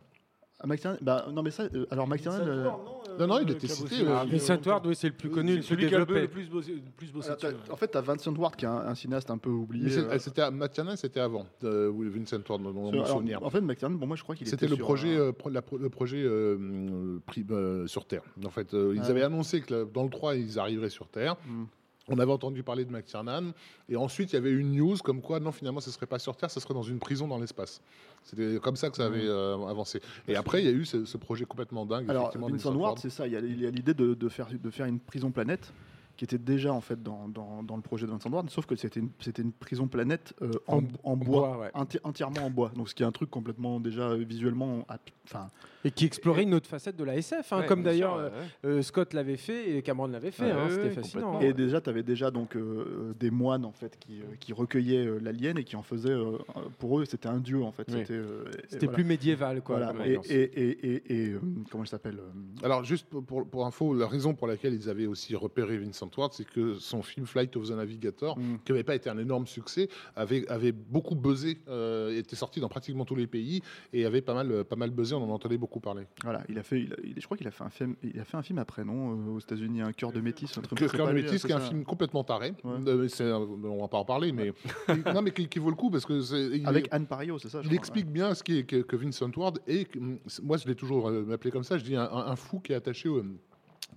Ah, bah, non, mais ça, euh, alors McTiernan. euh,
Non, non, il était cité, euh,
Ah, Vincent Ward, oui, c'est le plus connu, le plus
celui qui a le
développé.
plus bossé, le plus bossé
alors,
dessus,
t'as-
ouais.
en fait, tu as Vincent Ward, qui est un, un cinéaste un peu oublié.
Mais c'est-
euh,
c'était McTiernan, c'était avant euh, Vincent Ward, dans mon
sur- alors,
souvenir.
en fait, McTiernan, bon, moi, je crois qu'il
C'était
était
le
sur
projet,
un-
euh, pro- la pro- le projet euh, euh, pris, euh, sur Terre. En fait, euh, ils
Ah.
avaient annoncé que dans le 3, ils arriveraient sur Terre.
Hmm.
On avait entendu parler de McTiernan. Et ensuite, il y avait une news comme quoi, non, finalement, ce serait pas sur Terre, ce serait dans une prison dans l'espace. C'était comme ça que ça avait euh, avancé. Et après, il y a eu ce, ce projet complètement dingue.
Alors, Vincent Ward, c'est ça. Il y a, l'idée de, de faire, de faire une prison planète qui était déjà en fait dans, dans, dans le projet de Vincent Ward, sauf que c'était une, c'était une prison planète euh, en, en bois,
bois, ouais.
enti- entièrement en bois. Donc, ce qui est un truc complètement déjà visuellement, enfin,
Et qui explorait une autre facette de la SF, hein,
Ouais,
comme d'ailleurs
ouais,
euh, euh, Scott l'avait fait et Cameron l'avait fait.
Ouais,
hein,
ouais,
C'était fascinant.
Et déjà, tu avais déjà donc euh, des moines en fait qui, euh, qui recueillaient euh, l'alien et qui en faisaient euh, pour eux c'était un dieu en fait.
Oui.
C'était euh, voilà.
plus médiéval, quoi.
Voilà. Et, et, et, et- et, comment il s'appelle
Alors, juste pour, pour, info, la raison pour laquelle ils avaient aussi repéré Vincent Vincent Ward, c'est que son film Flight of the Navigator,
Mm.
qui n'avait pas été un énorme succès, avait, avait beaucoup buzzé, euh, était sorti dans pratiquement tous les pays et avait pas mal, pas mal buzzé, on en entendait beaucoup parler.
Voilà, il a fait, il a- il- je crois qu'il a fait un film, il a fait un film après, non, euh, aux États-Unis, un cœur de métis, un truc
Cœur
c'est
Cœur de Métis,
c'est
qui est un film complètement taré.
Ouais.
Euh, c'est on va pas en parler, mais non, mais qui, qui vaut le coup parce que c'est
avec
est-
Anne Pario, c'est ça. je
Il
crois,
explique bien ce qu'est que, que Vincent Ward et hum, moi je l'ai toujours euh, appelé comme ça. Je dis un, un- un fou qui est attaché au,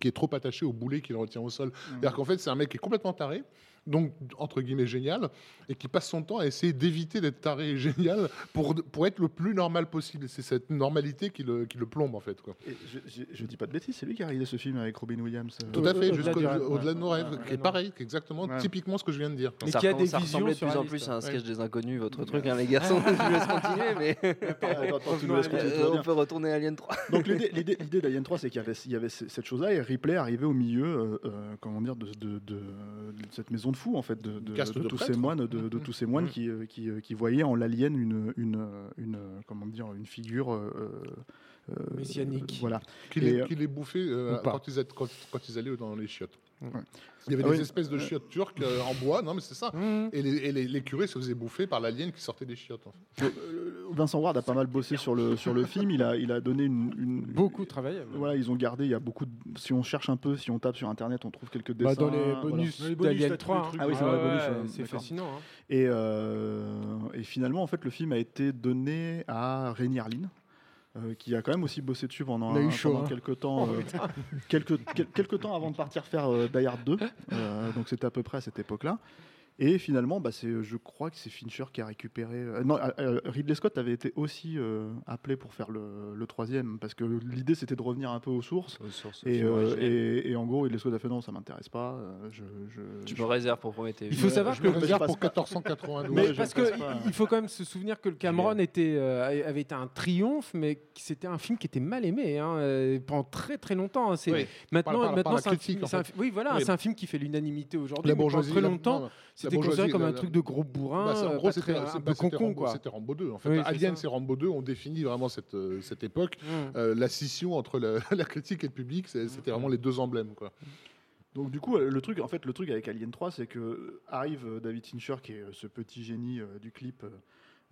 qui est trop attaché au boulet qu'il retient au sol.
Mmh.
C'est-à-dire qu'en fait c'est un mec qui est complètement taré. Donc, entre guillemets, génial, et qui passe son temps à essayer d'éviter d'être taré et génial pour, pour être le plus normal possible. C'est cette normalité qui le, qui le plombe, en fait. Quoi.
Et je, je dis pas de bêtises, c'est lui qui a réalisé ce film avec Robin Williams. euh,
Tout à fait,
au-delà
jusqu'au-
du rêve,
au-delà de nos rêves, qui est pareil, qui est exactement,
Ouais.
typiquement ce que je viens de dire.
Mais qui a des
ça
visions
de plus en plus à un
Ouais.
sketch des inconnus, votre truc, hein, les garçons. je vous laisse continuer, mais
Attends, attends, tu nous laisses continuer, tout va
Euh,
bien.
on peut retourner à Alien 3.
Donc l'idée, d'Alien 3, c'est qu'il y avait, il y avait c- cette chose-là et Ripley arrivait au milieu, euh, euh, comment dire, de, de- de- de cette maison de fous en fait, de, de- de
de
tous ces moines, de, de tous ces moines qui, euh, qui, euh, qui voyaient en l'alien une, une, euh, une, comment dire, une figure euh, euh,
Messianique.
Voilà.
Qu'il
Et,
est, qu'il est bouffé euh,
ou pas.
quand, ils, étaient- quand, quand ils allaient dans les chiottes.
Ouais.
Il y avait
Ah
des
oui.
espèces de chiottes turques euh, en bois, non mais c'est ça.
Mmh.
Et, les, et les- les curés se faisaient bouffer par l'alien qui sortait des chiottes. en fait.
Euh, Vincent Ward a pas mal bossé sur le, sur le film. Il a, il a donné une, une-
Beaucoup travaillé. même.
Voilà, ils ont gardé. Il y a beaucoup. De, si on cherche un peu, si on tape sur internet, on trouve quelques
Bah,
dessins.
dans les
voilà.
bonus
Dans les bonus,
d'Alien
t'as tous
3.
les trucs.
Ah oui, c'est dans les
ouais,
euh,
fascinant. hein.
Et, euh, et finalement, en fait, le film a été donné à Rémi Harlin, euh, qui a quand même aussi bossé dessus pendant, un-
chaud, hein.
quelques temps, euh, quelques, quel- quelques temps avant de partir faire euh, Die Hard 2. Euh, donc c'était à peu près à cette époque-là. Et finalement, bah, c'est, je crois que c'est Fincher qui a récupéré. euh, non, euh, euh, Ridley Scott avait été aussi euh, appelé pour faire le, le troisième, parce que l'idée c'était de revenir un peu aux sources. Et, euh, et, et en gros, Ridley Scott a fait non, ça m'intéresse pas. euh, je, je-
Tu
je-
me réserves pour Prométhée.
Il faut savoir
Je
que
me réserve pour
pas.
1492.
Mais
parce que
pas.
il- faut quand même se souvenir que le Cameron était, euh, avait été un triomphe, mais que c'était un film qui était mal aimé hein, euh, pendant très très longtemps. hein. C'est
Oui.
maintenant,
Par- par- par
maintenant c'est un film,
en
un
fait.
fi- oui voilà,
Oui.
c'est un film qui fait l'unanimité aujourd'hui. Pendant très longtemps, c'était considéré comme
la-
un truc de gros bourrin,
Bah, c'est- en
euh,
gros,
pas
c'était
un peu concon
Rambo-
quoi.
c'était Rambo 2. En fait,
Oui,
Alien, c'est Rambo 2. On définit vraiment cette, euh, cette époque.
Mm.
Euh, la scission entre la, la critique et le public, c'est- c'était vraiment les deux emblèmes. Quoi.
Donc du coup, le truc, en fait, le truc avec Alien 3, c'est que arrive David Fincher, qui est ce petit génie euh, du clip,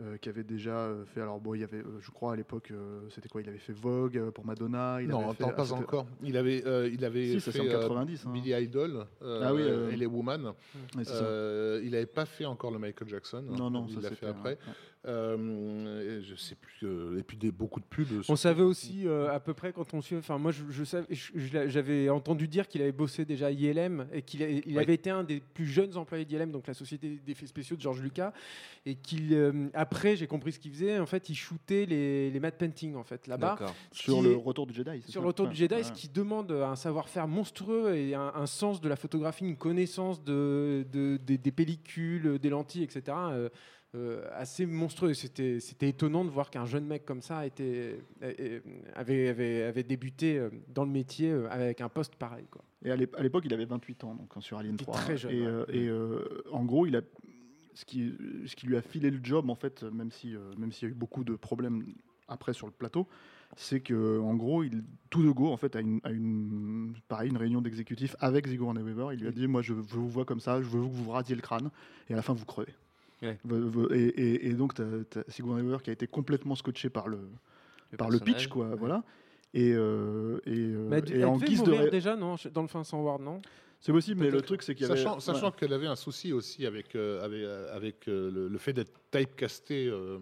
euh, qui avait déjà euh, fait. Alors bon, il y avait, euh, je crois à l'époque, euh, c'était quoi Il avait fait Vogue pour Madonna. Il
non,
avait fait, ah,
pas
c'était-
encore. Il avait, il avait
Si,
fait
en 90. hein.
Billy Idol
Ah oui,
et les Woman. Il n'avait pas fait encore le Michael Jackson.
Non, non,
il l'a fait après.
ouais.
Euh, je sais plus. euh, et puis des, beaucoup de pubs.
On savait aussi euh, à peu près quand on suit. Enfin, moi, je, savais- j'avais entendu dire qu'il avait bossé déjà à ILM et qu'il a- il
Oui.
avait été un des plus jeunes employés d'ILM, donc la société d'effets spéciaux de George Lucas, et qu'il euh, après, j'ai compris ce qu'il faisait. En fait, il shootait les, les matte paintings en fait là-bas.
Sur le
est-
retour du Jedi. c'est
sur
ça
le retour du Jedi,
ouais.
ce qui demande un savoir-faire monstrueux et un, un sens de la photographie, une connaissance de, de- des- des pellicules, des lentilles, etc. euh, assez monstrueux. C'était, c'était étonnant de voir qu'un jeune mec comme ça était, avait, avait, avait débuté euh, dans le métier euh, avec un poste pareil. Quoi.
Et à l'ép- à l'époque, il avait 28 ans, donc hein, sur Alien
était
3.
très jeune,
Et,
ouais.
et, euh, en gros, il a ce qui, ce qui lui a filé le job, en fait, même si, euh, même s'il y a eu beaucoup de problèmes après sur le plateau, c'est que en gros, il tout de go, en fait, à une, à une pareil, une réunion d'exécutifs avec Sigourney Weaver, il lui a dit, moi, je, je vous vois comme ça, je veux que vous vous rasiez le crâne, et à la fin, vous crevez.
Ouais.
Et, et- et donc, tu as, Sigourney Weaver qui a été complètement scotché par le, par le pitch, quoi,
ouais.
voilà. Et, euh, et, euh,
Mais elle,
et
elle
en
devait
guise de
mourir
ré-
déjà non, dans le fin sans Ward, non?
C'est possible, mais le truc, c'est qu'il y avait.
Sachant, sachant
ouais.
qu'elle avait un souci aussi avec, euh, avec, euh, avec euh, le, le fait d'être typecastée euh,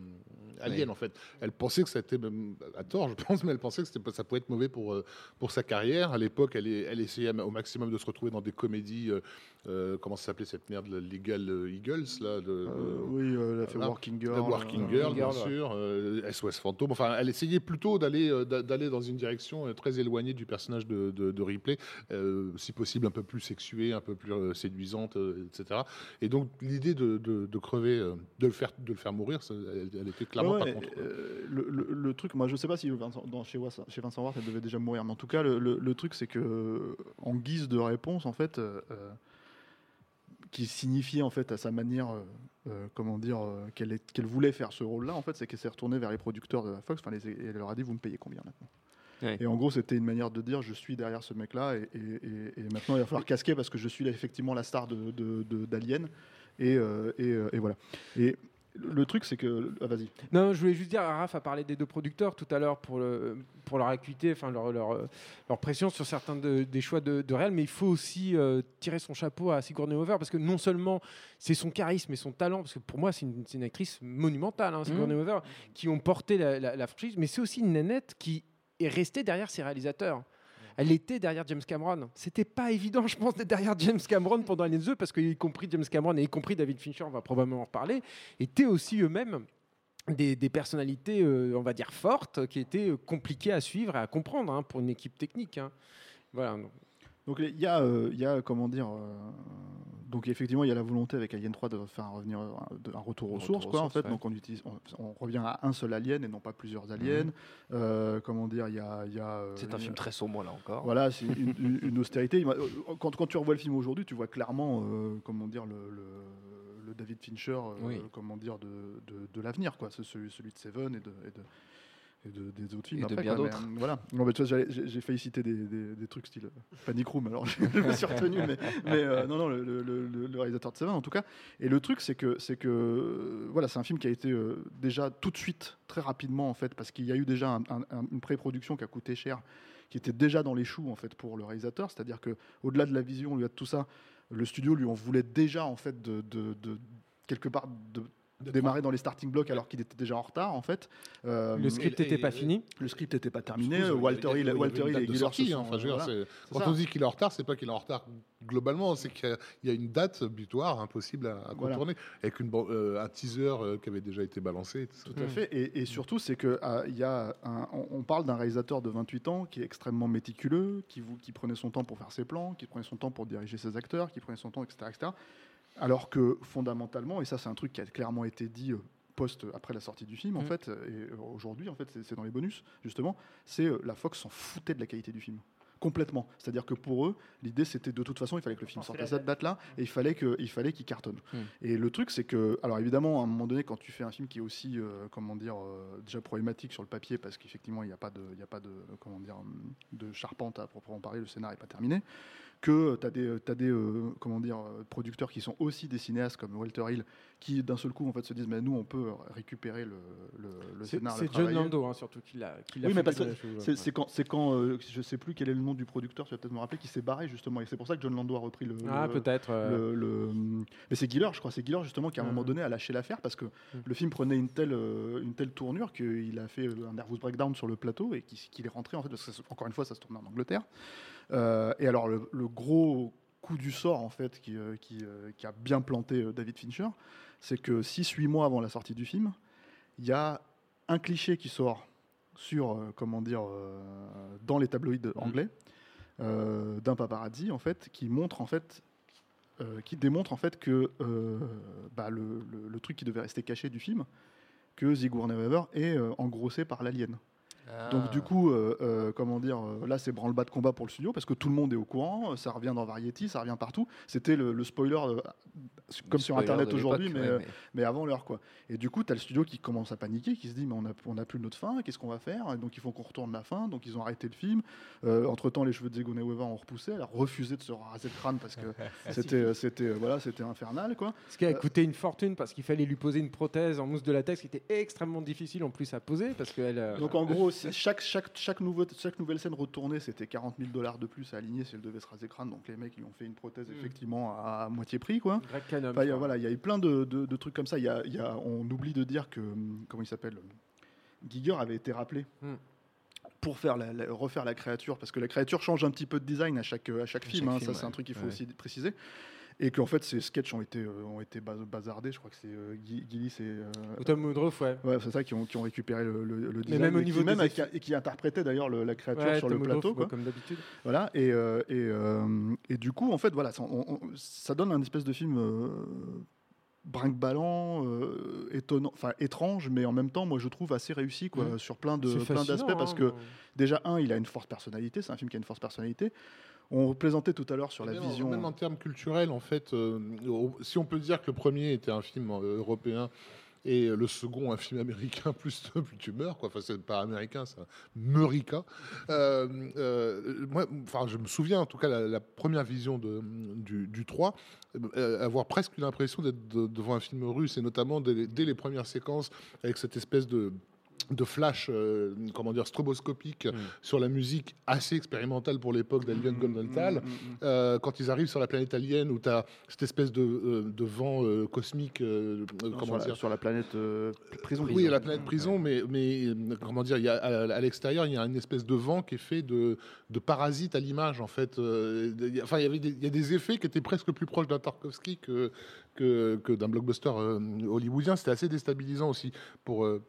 alien,
Oui.
en fait. Elle pensait que c'était, même- à tort, je pense, mais elle pensait que ça pouvait être mauvais pour, euh, pour sa carrière. À l'époque, elle essayait au maximum de se retrouver dans des comédies. Euh, euh, comment ça s'appelait cette merde, le Legal Eagles, là de,
Euh, oui, euh, elle a fait
voilà.
Working Girl.
Working
euh,
Girl, bien sûr, euh, SOS Fantôme. Enfin, elle essayait plutôt d'aller euh, d'a- d'aller dans une direction euh, très éloignée du personnage de, de, de Ripley, euh, si possible un peu plus sexuée, un peu plus euh, séduisante, euh, etc. Et donc l'idée de, de, de crever, euh, de le faire, de le faire mourir, ça, elle, elle était clairement
Ouais,
pas contre.
euh, le, le- le truc, moi je sais pas si Vincent- dans, chez, Vincent, chez Vincent Ward elle devait déjà mourir, mais en tout cas le, le- le truc c'est que euh, en guise de réponse en fait, euh, euh, qui signifiait en fait à sa manière, euh, euh, comment dire, euh, qu'elle voulait faire ce rôle-là en fait, c'est qu'elle s'est retournée vers les producteurs de la Fox, enfin les- et elle leur a dit vous me payez combien maintenant?
Ouais.
Et en gros, c'était une manière de dire je suis derrière ce mec-là et, et- et- et maintenant il va falloir casquer parce que je suis là, effectivement la star de, de- de- d'Alien. Et, euh, et, et voilà. Et le truc, c'est que. Ah, vas-y.
Non, je voulais juste dire, Raph a parlé des deux producteurs tout à l'heure pour, le, pour leur acuité, enfin leur, leur, leur pression sur certains de- des choix de, de réel, mais il faut aussi euh, tirer son chapeau à Sigourney Weaver parce que non seulement c'est son charisme et son talent, parce que pour moi c'est une, actrice monumentale, hein, Sigourney Weaver, qui ont porté la, la- la franchise, mais c'est aussi une nénette qui est restée derrière ses réalisateurs. Elle était derrière James Cameron. C'était pas évident, je pense, d'être derrière James Cameron pendant Alien 2, parce qu'y compris James Cameron et y compris David Fincher, on va probablement en reparler, étaient aussi eux-mêmes des, personnalités, euh, on va dire, fortes, qui étaient compliquées à suivre et à comprendre hein, pour une équipe technique. hein. Voilà. Donc-
il y, a, euh, y a, comment dire, euh, donc effectivement il y a la volonté avec Alien 3 de faire un, revenir, un, de- un retour aux
retour
sources,
aux
quoi, en fait.
ouais.
Donc on, utilise, on, on revient à un seul alien et non pas plusieurs aliens. Euh, comment dire, il y a, y a, euh,
C'est un film très sombre là encore.
Voilà, c'est une, une- une austérité. Euh, Quand, quand tu revois le film aujourd'hui, tu vois clairement, comment dire, le, le- David Fincher, euh,
Oui.
comment dire, de, de, de l'avenir, quoi. Celui, celui de Seven et de, et de- et de- des autres films.
Et de
après,
bien d'autres.
euh, voilà. Non, mais tu vois, j'ai failli citer des, des- des trucs style Panic Room, alors je me suis retenu, mais, mais, euh, non, non, le, le- le- le réalisateur de Seven en tout cas. Et le truc, c'est que, c'est que, euh, voilà, c'est un film qui a été euh, déjà tout de suite, très rapidement en fait, parce qu'il y a eu déjà un- un- un- une pré-production qui a coûté cher qui était déjà dans les choux en fait pour le réalisateur, c'est-à-dire que au-delà de la vision, lui de tout ça, le studio lui en voulait déjà en fait de, de- de- quelque part de démarrer dans les starting blocks alors qu'il était déjà en retard en fait. Euh,
Le script n'était pas
et-
fini?
le script n'était pas terminé. Walter Hill, Walter Hill et Giller
sortie,
se
hein. Enfin, dire, quand
ça.
on dit qu'il est en retard, c'est pas qu'il est en retard globalement, c'est qu'il y a- une date butoir impossible à, à
Voilà.
contourner, avec une, euh, un teaser euh, qui avait déjà été balancé. tout
à fait. Et, et surtout, c'est que ah, il y a un- on, on parle d'un réalisateur de 28 ans qui est extrêmement méticuleux, qui, vous, qui prenait son temps pour faire ses plans, qui prenait son temps pour diriger ses acteurs, qui prenait son temps, etc., etc. Alors que fondamentalement, et ça c'est un truc qui a clairement été dit euh, post après la sortie du film, en
Mm.
fait, et euh, aujourd'hui, en fait, c'est- dans les bonus justement, c'est euh, la Fox s'en foutait de la qualité du film. Complètement. C'est-à-dire que pour eux, l'idée c'était de toute façon, il fallait que le film sorte à cette date-là et il fallait que- il fallait qu'il cartonne.
Mm.
Et le truc, c'est que, alors évidemment, à un moment donné, quand tu fais un film qui est aussi, euh, comment dire, euh, déjà problématique sur le papier, parce qu'effectivement, il n'y a pas de, il y a pas de, comment dire, hum, de charpente à proprement parler, le scénario n'est pas terminé, que tu as des, des euh, comment dire, euh, producteurs qui sont aussi des cinéastes comme Walter Hill, qui d'un seul coup en fait se disent, mais nous, on peut récupérer le, le, le
C'est
scénario.
c'est
le
John. Lando hein, surtout qui l'a qui
Oui, mais parce que C'est
ouais.
quand, euh, je sais plus quel est le nom du producteur, tu vas peut-être me rappeler, qui s'est barré justement. Et c'est pour ça que John Lando a repris le.
Ah, peut-être. euh,
le, Mais c'est Giller, je crois, c'est Giller justement qui à un moment donné a lâché l'affaire parce que
Mhm.
le film prenait une telle, euh, une telle tournure qu'il a fait euh, un nervous breakdown sur le plateau et qu'il est rentré en fait, parce que ça- encore une fois ça se tournait en Angleterre. Euh, et alors le, le gros coup du sort en fait qui, euh, qui, euh, qui a bien planté David Fincher, c'est que 6-8 mois avant la sortie du film, il y a un cliché qui sort sur, euh, comment dire, euh, dans les tabloïds anglais, euh, d'un paparazzi en fait, qui montre en fait, qui démontre en fait que bah, le, le- le truc qui devait rester caché du film, que Sigourney Weaver est engrossé par l'alien. Donc du coup, euh, euh, comment dire, euh, là c'est branle-bas de combat pour le studio parce que tout le monde est au courant, ça revient dans Variety, ça revient partout. C'était le, le spoiler, euh, comme sur
Spoiler
Internet aujourd'hui, mais,
ouais,
mais avant l'heure quoi. Et du coup, tu as le studio qui commence à paniquer, qui se dit mais on n'a on a plus notre fin, qu'est-ce qu'on va faire? Et Donc il faut qu'on retourne la fin, donc ils ont arrêté le film. entre temps, les cheveux de Sigourney Weaver ont repoussé, elle a refusé de se raser le crâne parce que c'était c'était voilà, c'était infernal quoi.
Ce qui a coûté une fortune parce qu'il fallait lui poser une prothèse en mousse de latex qui était extrêmement difficile en plus à poser parce qu'elle. euh,
Donc en gros, chaque, chaque, chaque, nouveau, chaque nouvelle scène retournée, c'était 40 000 dollars de plus à aligner si elle devait se raser crâne. Donc les mecs, ils ont fait une prothèse effectivement à, à moitié prix. Quoi. Enfin, il y a-
quoi.
voilà, il y a eu plein de, de- de trucs comme ça. Il y a, il y a- on oublie de dire que, hum, comment il s'appelle Giger avait été rappelé.
Hmm.
Pour faire la- la- refaire la créature, parce que la créature change un petit peu de design à chaque, à chaque
À
film,
chaque
hein,
film,
ça c'est un truc qu'il faut aussi préciser. Et qu'en fait, ces sketchs ont été, euh, ont été bazardés. Je crois que c'est euh, Gillis et, euh,
Tom Woodruff, ouais.
Ouais, c'est ça qui ont, qui ont récupéré le, le, le design
même au niveau
qui, même
effets-
et qui interprétait d'ailleurs le- la créature
Ouais,
sur
Tom
le
Woodruff,
plateau.
ouais,
Quoi.
comme d'habitude.
Voilà, et, euh, et, euh, et du coup, en fait, voilà, ça, on- on- ça donne un espèce de film euh, brinque-ballant, euh, étonnant, enfin étrange, mais en même temps, moi, je trouve assez réussi, quoi, sur plein de plein d'aspects, parce
hein,
que déjà un, il a une forte personnalité, c'est un film qui a une forte personnalité. On plaisantait tout à l'heure sur
Et
la
même, en-
vision.
Même en termes culturels, en fait, euh, si on peut dire que le premier était un film euh, européen Et le second, un film américain, plus, tu meurs, quoi. Enfin, c'est pas américain, c'est Meurica. Euh, euh, moi, enfin, je me souviens, en tout cas, la, la première vision de, du, du 3, euh, avoir presque l'impression d'être de- devant un film russe, et notamment dès les premières séquences, avec cette espèce de de flash, euh, comment dire, stroboscopique
Mm.
sur la musique assez expérimentale pour l'époque d'Alien Goldenthal. Euh, quand ils arrivent sur la planète alien où tu as cette espèce de, euh, de vent euh, cosmique,
Non,
comment
sur, la,
dire
sur la planète prison.
oui, la planète prison, mais, mais comment dire, y a, à, à l'extérieur, il y a une espèce de vent qui est fait de, de parasites à l'image, en fait. Il y a- Enfin, il y a des effets qui étaient presque plus proches d'un Tarkovsky que, que, que d'un blockbuster euh, hollywoodien. C'était assez déstabilisant aussi, pour, euh,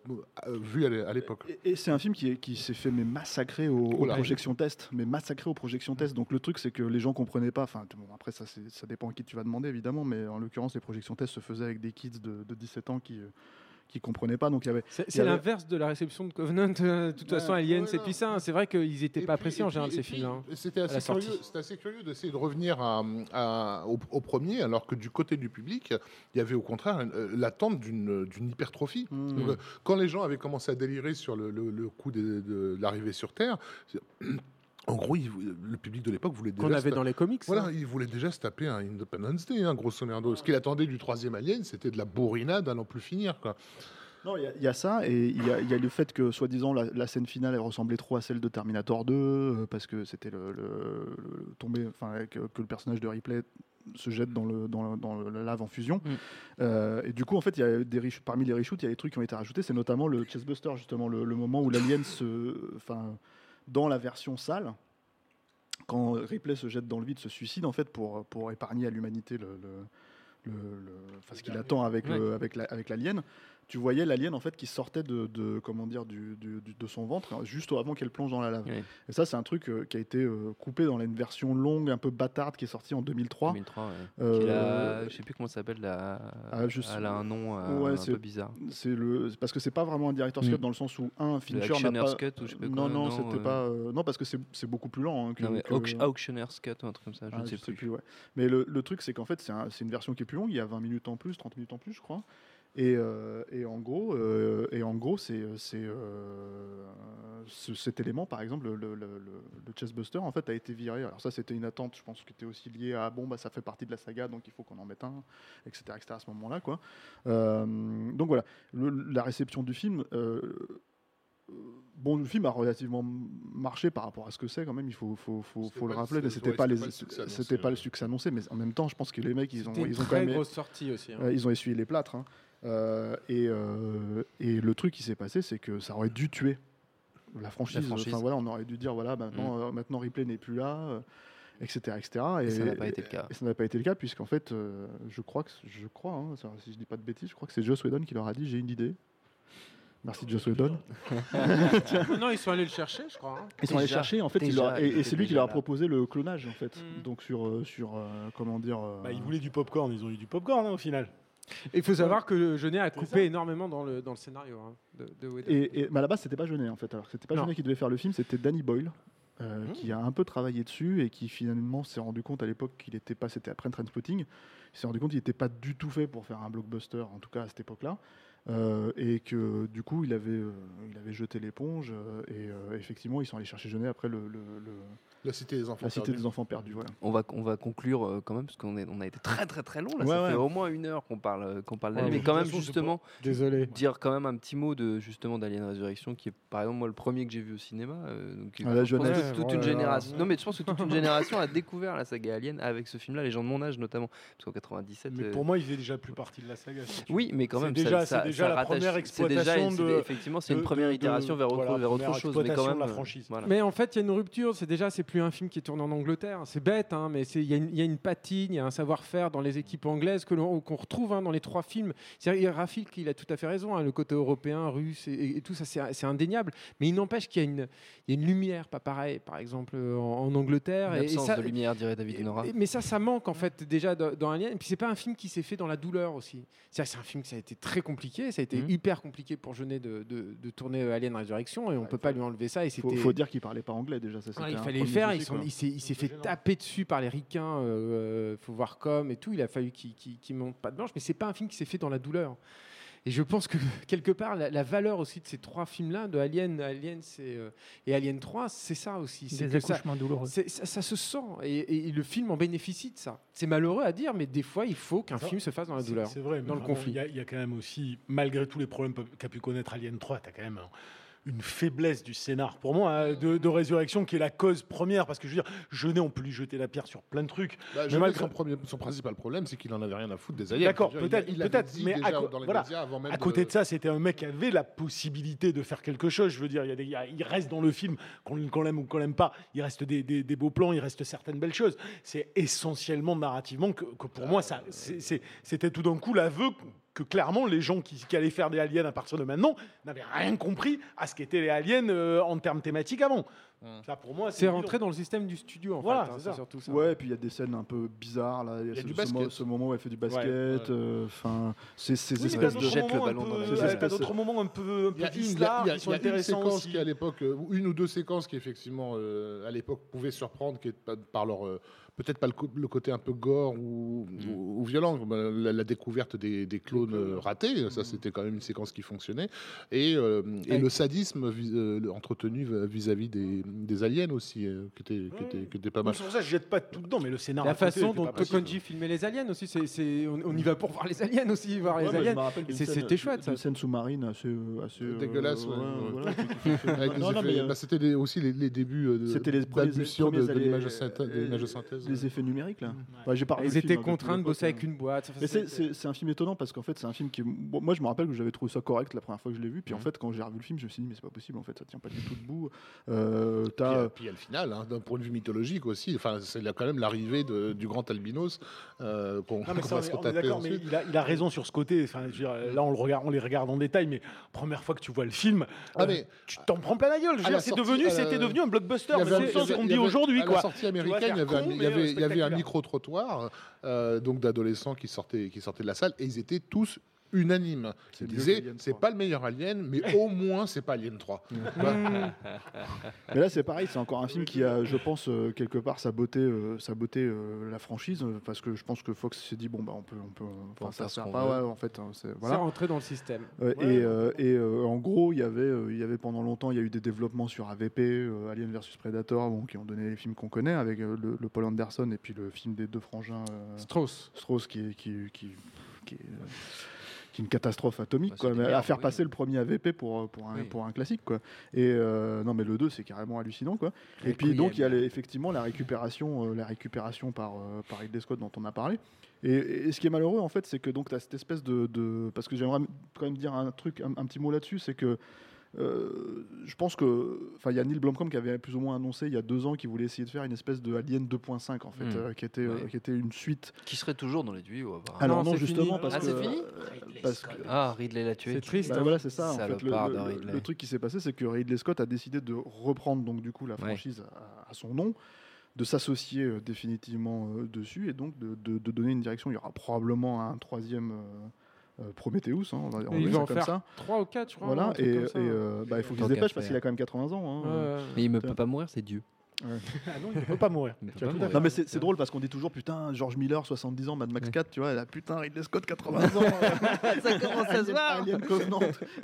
euh, vu à l'é- à l'époque.
Et, et c'est un film qui, est- qui s'est fait mais massacrer aux, projections test, mais massacré aux projections test. Donc le truc c'est que les gens comprenaient pas. Enfin bon, après ça, ça dépend à qui tu vas demander évidemment, mais en l'occurrence les projections test se faisaient avec des kids de, de 17 ans qui euh, qui comprenaient pas. Donc il y avait.
C'est
avait-
l'inverse de la réception de Covenant. euh, De toute façon, Alien, c'est puis ça. hein. C'est vrai qu'ils n'étaient pas appréciés en général, ces
puis,
films-là.
C'était assez,
sortie.
curieux, c'était assez curieux d'essayer de revenir à, à- au, au premier, alors que du côté du public, il y avait au contraire euh, l'attente d'une hypertrophie.
Mmh.
Donc, euh, quand les gens avaient commencé à délirer sur le, le- le coup de, de l'arrivée sur Terre, en gros, le public de l'époque voulait déjà.
Qu'on avait
se-
dans les comics.
Voilà,
hein.
il voulait déjà se taper un Independence Day, hein, grosso merdo. Ce qu'il attendait du troisième Alien, c'était de la bourrinade à n'en plus finir. Quoi.
Non, il y a- il y, a ça, et il y a, il y a le fait que, soi-disant, la, la scène finale elle ressemblait trop à celle de Terminator 2, euh, parce que c'était le, le- le tombé, enfin, que, que le personnage de Ripley se jette dans le, dans le- dans le- la lave en fusion.
Mm.
Euh, et du coup, en fait, il y a des parmi les reshoots, il y a des trucs qui ont été rajoutés. C'est notamment le Chestbuster, justement, le, le moment où l'alien se. Enfin, dans la version sale, quand Ripley se jette dans le vide, se suicide, en fait, pour, pour épargner à l'humanité le. le- le- le- enfin, ce qu'il attend avec, avec, la- avec l'alien, tu voyais l'alien en fait qui sortait de, de- comment dire du, du- du- de son ventre hein, juste avant qu'elle plonge dans la lave. Et ça c'est un truc euh, qui a été euh, coupé dans une version longue un peu bâtarde qui est sortie en 2003.
2003, ouais.
Euh,
la- Je sais plus comment ça s'appelle. La...
Ah, je
Elle a un nom euh,
Ouais,
un peu bizarre.
C'est le parce que c'est pas vraiment un director's
Mm.
cut dans le sens où un Fincher n'a pas
Cut ou je sais pas
non non
non,
c'était pas non parce que c'est beaucoup plus lent hein, que,
Non, mais
que-
Auctioneer's Cut ou un truc comme ça, je
Ah,
ne sais plus.
ouais. Mais le, le truc, c'est qu'en fait, c'est un- c'est une version qui est plus longue. Il y a 20 minutes en plus, 30 minutes en plus, je crois. Et, euh, et en gros, euh, et en gros, c'est euh, ce- cet élément, par exemple, le, le, le- le Chessbuster, en fait, a été viré. Alors ça, c'était une attente, je pense, qui était aussi liée à bon, bah, ça fait partie de la saga, donc il faut qu'on en mette un, etc., etc. À ce moment-là, quoi. Euh, donc voilà, Le- la réception du film. Bon, le film a relativement marché par rapport à ce que c'est quand même. Il faut, faut, faut,
C'était
faut le rappeler. mais
c'était- ouais,
pas les,
le succès annoncé,
c'était pas le
ouais.
succès annoncé. Mais en même temps, je pense que les mecs, ils ont, ils ont quand même,
grosse sortie aussi. hein.
euh, ils ont essuyé les plâtres. hein. Euh, et, euh, et le truc qui s'est passé, c'est que ça aurait dû tuer la franchise.
La franchise.
Enfin voilà, on aurait dû dire voilà, maintenant, euh, maintenant Ripley n'est plus là, euh, etc., etc.
Et ça n'a pas été le cas.
Et ça n'a pas été le cas puisqu'en fait, euh, je crois que je crois, hein, si je dis pas de bêtises, je crois que c'est Joss Whedon qui leur a dit j'ai une idée. Merci Joss Whedon.
non, ils sont allés le chercher, je crois. hein.
Ils sont allés
Déjà,
chercher, en fait, il
déjà,
leur- et, c'est lui qui leur a
là.
proposé le clonage, en fait.
Mm.
Donc sur, sur euh, comment dire. euh,
Bah, ils voulaient du popcorn, ils ont eu du popcorn hein, au final.
Et il faut savoir que Jeunet a coupé énormément dans le, dans le scénario hein, de, de Whedon.
Et, et- mais à la base, c'était pas Jeunet en fait. Alors, c'était pas
Non.
Jeunet qui devait faire le film, c'était Danny Boyle. euh,
Mmh.
qui a un peu travaillé dessus et qui finalement s'est rendu compte à l'époque qu'il était pas, c'était après Trainspotting, il s'est rendu compte qu'il n'était pas du tout fait pour faire un blockbuster, en tout cas à cette époque-là, euh, et que du coup il avait, euh, il avait jeté l'éponge euh, et euh, effectivement ils sont allés chercher Jeunet après le, le- le-
La Cité des Enfants
la Cité
Perdus.
des Enfants Perdus. Voilà.
On va, on va conclure euh, quand même, parce qu'on est- on a été très très très long. Là,
Ouais,
ça
ouais.
fait au moins une heure qu'on parle, euh, qu'on parle
Ouais,
d'Alien.
mais
mais quand même, justement,
Désolé.
dire quand même un petit mot de justement d'Alien Résurrection, qui est par exemple moi le premier que j'ai vu au cinéma. euh, donc,
Ah, la
je pense que
jeunesse.
toute une génération. Non, mais je pense que toute une génération a découvert la saga Alien avec ce film-là, les gens de mon âge notamment, parce qu'en 97.
Mais
euh,
pour moi, il faisait déjà plus partie de la saga.
Oui, mais quand même,
déjà-
ça,
déjà la première
c'est déjà-
exploitation
Effectivement, c'est une première itération vers, autre, chose, mais quand même.
la franchise.
Mais en fait, il y a une rupture. C'est déjà, c'est plus un film qui est tourné en Angleterre. C'est bête, hein, mais il y, a une- il y a une patine, il y a un savoir-faire dans les équipes anglaises que l'on qu'on retrouve hein, dans les trois films. C'est Rafik, il a tout à fait raison. hein, le côté européen, russe et, tout ça, c'est c'est indéniable. Mais il n'empêche qu'il y, a une- il y a une lumière, pas pareil, par exemple en, en Angleterre. et- et ça-
de lumière, dirait David Nora.
Mais ça, ça manque en fait déjà dans, dans Alien. Et puis c'est pas un film qui s'est fait dans la douleur aussi. C'est c'est un film qui ça a été très compliqué. Ça a été
Mhm.
hyper compliqué pour Jeunet de, de- de tourner euh, Alien Résurrection et on
Ouais,
peut
il
pas lui enlever ça. Et
Faut, dire qu'il parlait pas anglais déjà. Ça,
Ouais, il fallait le
premier
faire. il s'est il s'est
C'est
fait
gênant.
taper dessus par les ricains. Euh, faut voir comme et tout. Il a fallu qu'il qu'il- qu'il monte pas de blanche. Mais c'est pas un film qui s'est fait dans la douleur. Et je pense que quelque part, la, la valeur aussi de ces trois films-là, de Alien, Alien c'est, euh, et Alien 3, c'est ça aussi. C'est
Des
ça-
accouchements douloureux.
c'est- ça, ça se sent. Et, et- et le film en bénéficie de ça. C'est malheureux à dire, mais des fois, il faut qu'un
Ça,
film se fasse dans la douleur.
C'est vrai, mais
dans le conflit.
Il y, a- il y a quand même aussi, malgré tous les problèmes qu'a pu connaître Alien 3, tu as quand même un- une faiblesse du scénar pour moi hein, de, de résurrection qui est la cause première parce que je veux dire Jeunet on peut lui jeter la pierre sur plein de trucs
Bah,
Mais malgré-
son, premier- son principal problème, c'est qu'il en avait rien à foutre des aliens.
D'accord, peut-être, peut-être, mais à co-
dans les
voilà,
médias avant même
à côté de ça, c'était un mec qui avait la possibilité de faire quelque chose. Je veux dire, il, y a des- il y a- il reste dans le film, qu'on l'aime ou qu'on l'aime pas, il reste des, des- des beaux plans, il reste certaines belles choses. C'est essentiellement narrativement que, que pour moi, ça, c'était tout d'un coup l'aveu que clairement les gens qui, allaient faire des aliens à partir de maintenant n'avaient rien compris à ce qu'étaient les aliens euh, en termes thématiques avant. Ça, pour moi,
C'est rentré dans le système du studio, en
Voilà,
fait. hein,
c'est ça.
surtout ça.
Ouais, et puis il y a des scènes un peu bizarres là. Il y a,
Il y a
ce,
du
ce
basket.
mo- ce moment où elle fait du basket.
ouais.
euh, Enfin, c'est ces espèces de.
jette le ballon dans
d'autres moments un peu, bizarres qui sont
il y a une
intéressants
séquence
aussi.
qui à l'époque, euh, ou une ou deux séquences qui effectivement euh, à l'époque pouvaient surprendre, qui par leur peut-être pas le, côté un peu gore ou, ou- ou violent, comme, euh, la, la découverte des, des clones ratés, ça c'était quand même une séquence qui fonctionnait, et, euh, le sadisme vis- euh, entretenu vis-à-vis des, des aliens aussi, euh, qui, était, qui, était, qui était pas mal.
C'est pour ça que je jette pas tout dedans, mais le scénario.
La façon dont. Tokonji filmait les aliens aussi, c'est, c'est- on, on y va pour voir les aliens aussi, voir
Ouais,
les
bah, je
aliens.
me rappelle d'une
C'est-
scène-
c'était chouette, ça.
Une scène sous-marine assez. euh, assez euh,
Dégueulasse, ouais, ouais.
voilà, qui- qui fait-
Avec les
Non, non,
effets-
mais, euh,
bah, c'était les- aussi les, les débuts euh, de
C'était les premiers,
de,
premiers
de l'image de
allées-
synthèse. de l'image de synthèse.
les effets numériques là. Ouais, j'ai pas revu
Ils
le film,
étaient
hein, depuis
contraints de
l'époque,
bosser
hein.
avec une boîte.
Mais c'est- c'est c'est un film étonnant parce qu'en fait c'est un film qui bon, moi je me rappelle que j'avais trouvé ça correct la première fois que je l'ai vu puis en fait quand j'ai revu le film je me suis dit mais c'est pas possible en fait ça tient pas du tout debout euh,
Puis,
t'as
euh, puis il y a le final, hein, d'un point de vue mythologique aussi. Enfin, c'est là quand même l'arrivée de- du grand albinos euh, qu'on
Non, mais
qu'on
ça,
va
on
se retaper
d'accord, mais
ensuite.
il a, il a raison sur ce côté. Enfin, je veux dire, là, on, le regarde, on les regarde en détail, mais première fois que tu vois le film,
Ah,
euh,
mais-
tu t'en prends plein la gueule. Je veux
À
dire,
la
c'est
sortie,
devenu,
euh,
c'était devenu un blockbuster,
y avait-
qu'on dit aujourd'hui,
À la sortie américaine, il y avait, un,
euh,
micro-trottoir euh, donc d'adolescents qui sortaient, qui sortaient de la salle et ils étaient tous
mieux
disaient
qu'Alien
c'est
3.
pas le meilleur Alien, mais au moins c'est pas Alien 3. Voilà.
mais là c'est pareil c'est encore un film qui a je pense euh, quelque part sa beauté euh, sa beauté euh, la franchise euh, parce que je pense que Fox s'est dit bon bah on peut on peut
peut en
enfin, ça sert pas ouais, en fait hein, c'est voilà
rentré dans le système.
Et euh, euh, en gros, il y avait, euh, il y avait pendant longtemps, il y a eu des développements sur AVP, euh, Alien vs Predator, bon, qui ont donné les films qu'on connaît avec euh, le, le Paul Anderson et puis le film des deux frangins euh,
Strauss.
Strauss qui qui, qui, qui euh, qui est une catastrophe atomique,
Bah,
quoi, à faire
oui.
passer le premier AVP pour, euh, pour, un,
Oui.
pour un classique. Quoi. Et euh, non, mais le 2, c'est carrément hallucinant. Quoi. Et puis donc, il y a les- effectivement la récupération, euh, la récupération par, euh, par Ridley Scott dont on a parlé. Et, et ce qui est malheureux, en fait, c'est que donc tu as cette espèce de, de- Parce que j'aimerais quand même dire un truc, un, un petit mot là-dessus, c'est que. Euh, je pense que, enfin, il y a Neil Blomkamp qui avait plus ou moins annoncé il y a deux ans qu'il voulait essayer de faire une espèce de Alien 2.5 en fait,
Mm.
euh, qui était euh, qui était une suite.
Qui serait toujours dans les tuyaux, apparemment.
Alors
non,
non, justement
fini.
parce
Ah,
que
c'est fini
parce que
Ah, Ridley l'a tué.
C'est triste.
bah
hein.
voilà, c'est ça. En fait, le, truc qui s'est passé, c'est que Ridley Scott a décidé de reprendre donc du coup la
Ouais.
franchise à, à son nom, de s'associer définitivement dessus et donc de, de- de donner une direction. Il y aura probablement un troisième Prometheus, hein, on va,
il en
comme
faire
ça.
3 ou 4, je crois.
Voilà, et, et, euh, bah, il faut qu'il se dépêche parce qu'il a quand même 80 ans. hein.
Ouais, ouais.
Mais il ne peut pas mourir, c'est Dieu.
Ah non, il ne peut pas mourir. Tu as tout à.
Non mais c'est c'est drôle parce qu'on dit toujours putain George Miller 70 ans Mad Max
Ouais.
4 tu vois et là putain Ridley Scott 80 ans
Ça commence à se voir.
Alien Covenant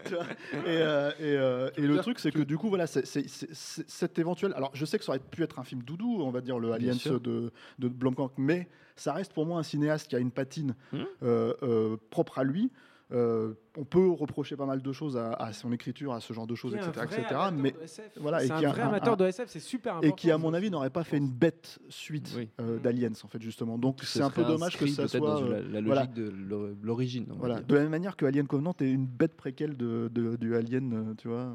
tu vois. et, euh, et, euh, et le truc c'est que du coup voilà c'est c'est- c'est- c'est- cet éventuel alors je sais que ça aurait pu être un film doudou on va dire le Aliens
sûr.
de, de Blomkamp mais ça reste pour moi un cinéaste qui a une patine
Hmm.
euh, euh, propre à lui Euh, on peut reprocher pas mal de choses à, à son écriture à ce genre de choses etc
vrai
etc mais
de SF.
voilà, et
c'est
qui
un
a
vrai
un-
amateur de SF, c'est super important.
et qui à mon avis n'aurait pas fait une bête suite
Oui.
euh,
Mm.
d'Aliens en fait justement donc
Ce
c'est un peu dommage que ça soit
dans
euh,
la, la logique
voilà.
de l'o- l'origine.
Voilà. De la même manière que Alien Covenant est une bête préquelle de, de- du Alien, euh, tu vois,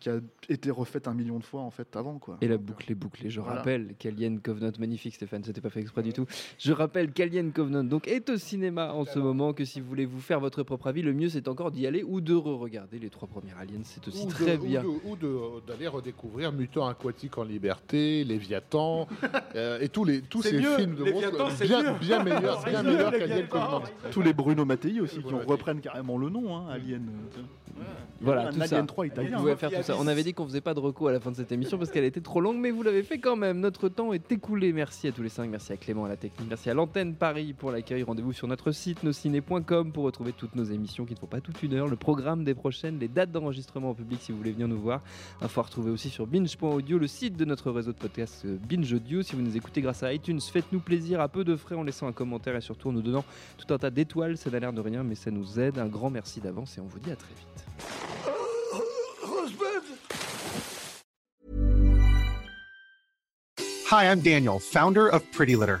qui a été refaite un million de fois en fait avant quoi.
Et la boucle est bouclée. Je
Voilà.
rappelle qu'Alien Covenant, magnifique Stéphane, c'était pas fait exprès du tout. Je rappelle qu'Alien Covenant donc, est au cinéma en ce moment, que si vous voulez vous faire votre propre avis, le mieux c'est encore d'y aller ou de re-regarder les trois premiers Aliens. C'est aussi
Ou
très
ou
bien.
de- Ou de- d'aller redécouvrir Mutant Aquatique en Liberté, Léviathan, euh, et tous, les, tous ces
mieux,
films de
Léviathan,
bien,
mieux.
bien meilleurs, bien meilleurs qu'Alien.
Tous les Bruno Mattei aussi qui reprennent carrément le nom, hein, Alien. euh,
Voilà, tout
Alien
ça.
3
Vous
italien.
pouvez faire tout ça. On avait dit qu'on faisait pas de recours à la fin de cette émission parce qu'elle était trop longue, mais vous l'avez fait quand même. Notre temps est écoulé. Merci à tous les cinq. Merci à Clément à la technique. Merci à l'antenne Paris pour l'accueil. Rendez-vous sur notre site nosciné.com pour retrouver toutes nos émissions qui ne font pas une heure, le programme des prochaines, les dates d'enregistrement en public si vous voulez venir nous voir. Info à retrouver aussi sur binge.audio, le site de notre réseau de podcast euh, Binge Audio. Si vous nous écoutez grâce à iTunes, faites-nous plaisir à peu de frais en laissant un commentaire et surtout en nous donnant tout un tas d'étoiles. Ça n'a l'air de rien, mais ça nous aide. Un grand merci d'avance et on vous dit à très vite.
Hi, I'm Daniel, founder of Pretty Litter.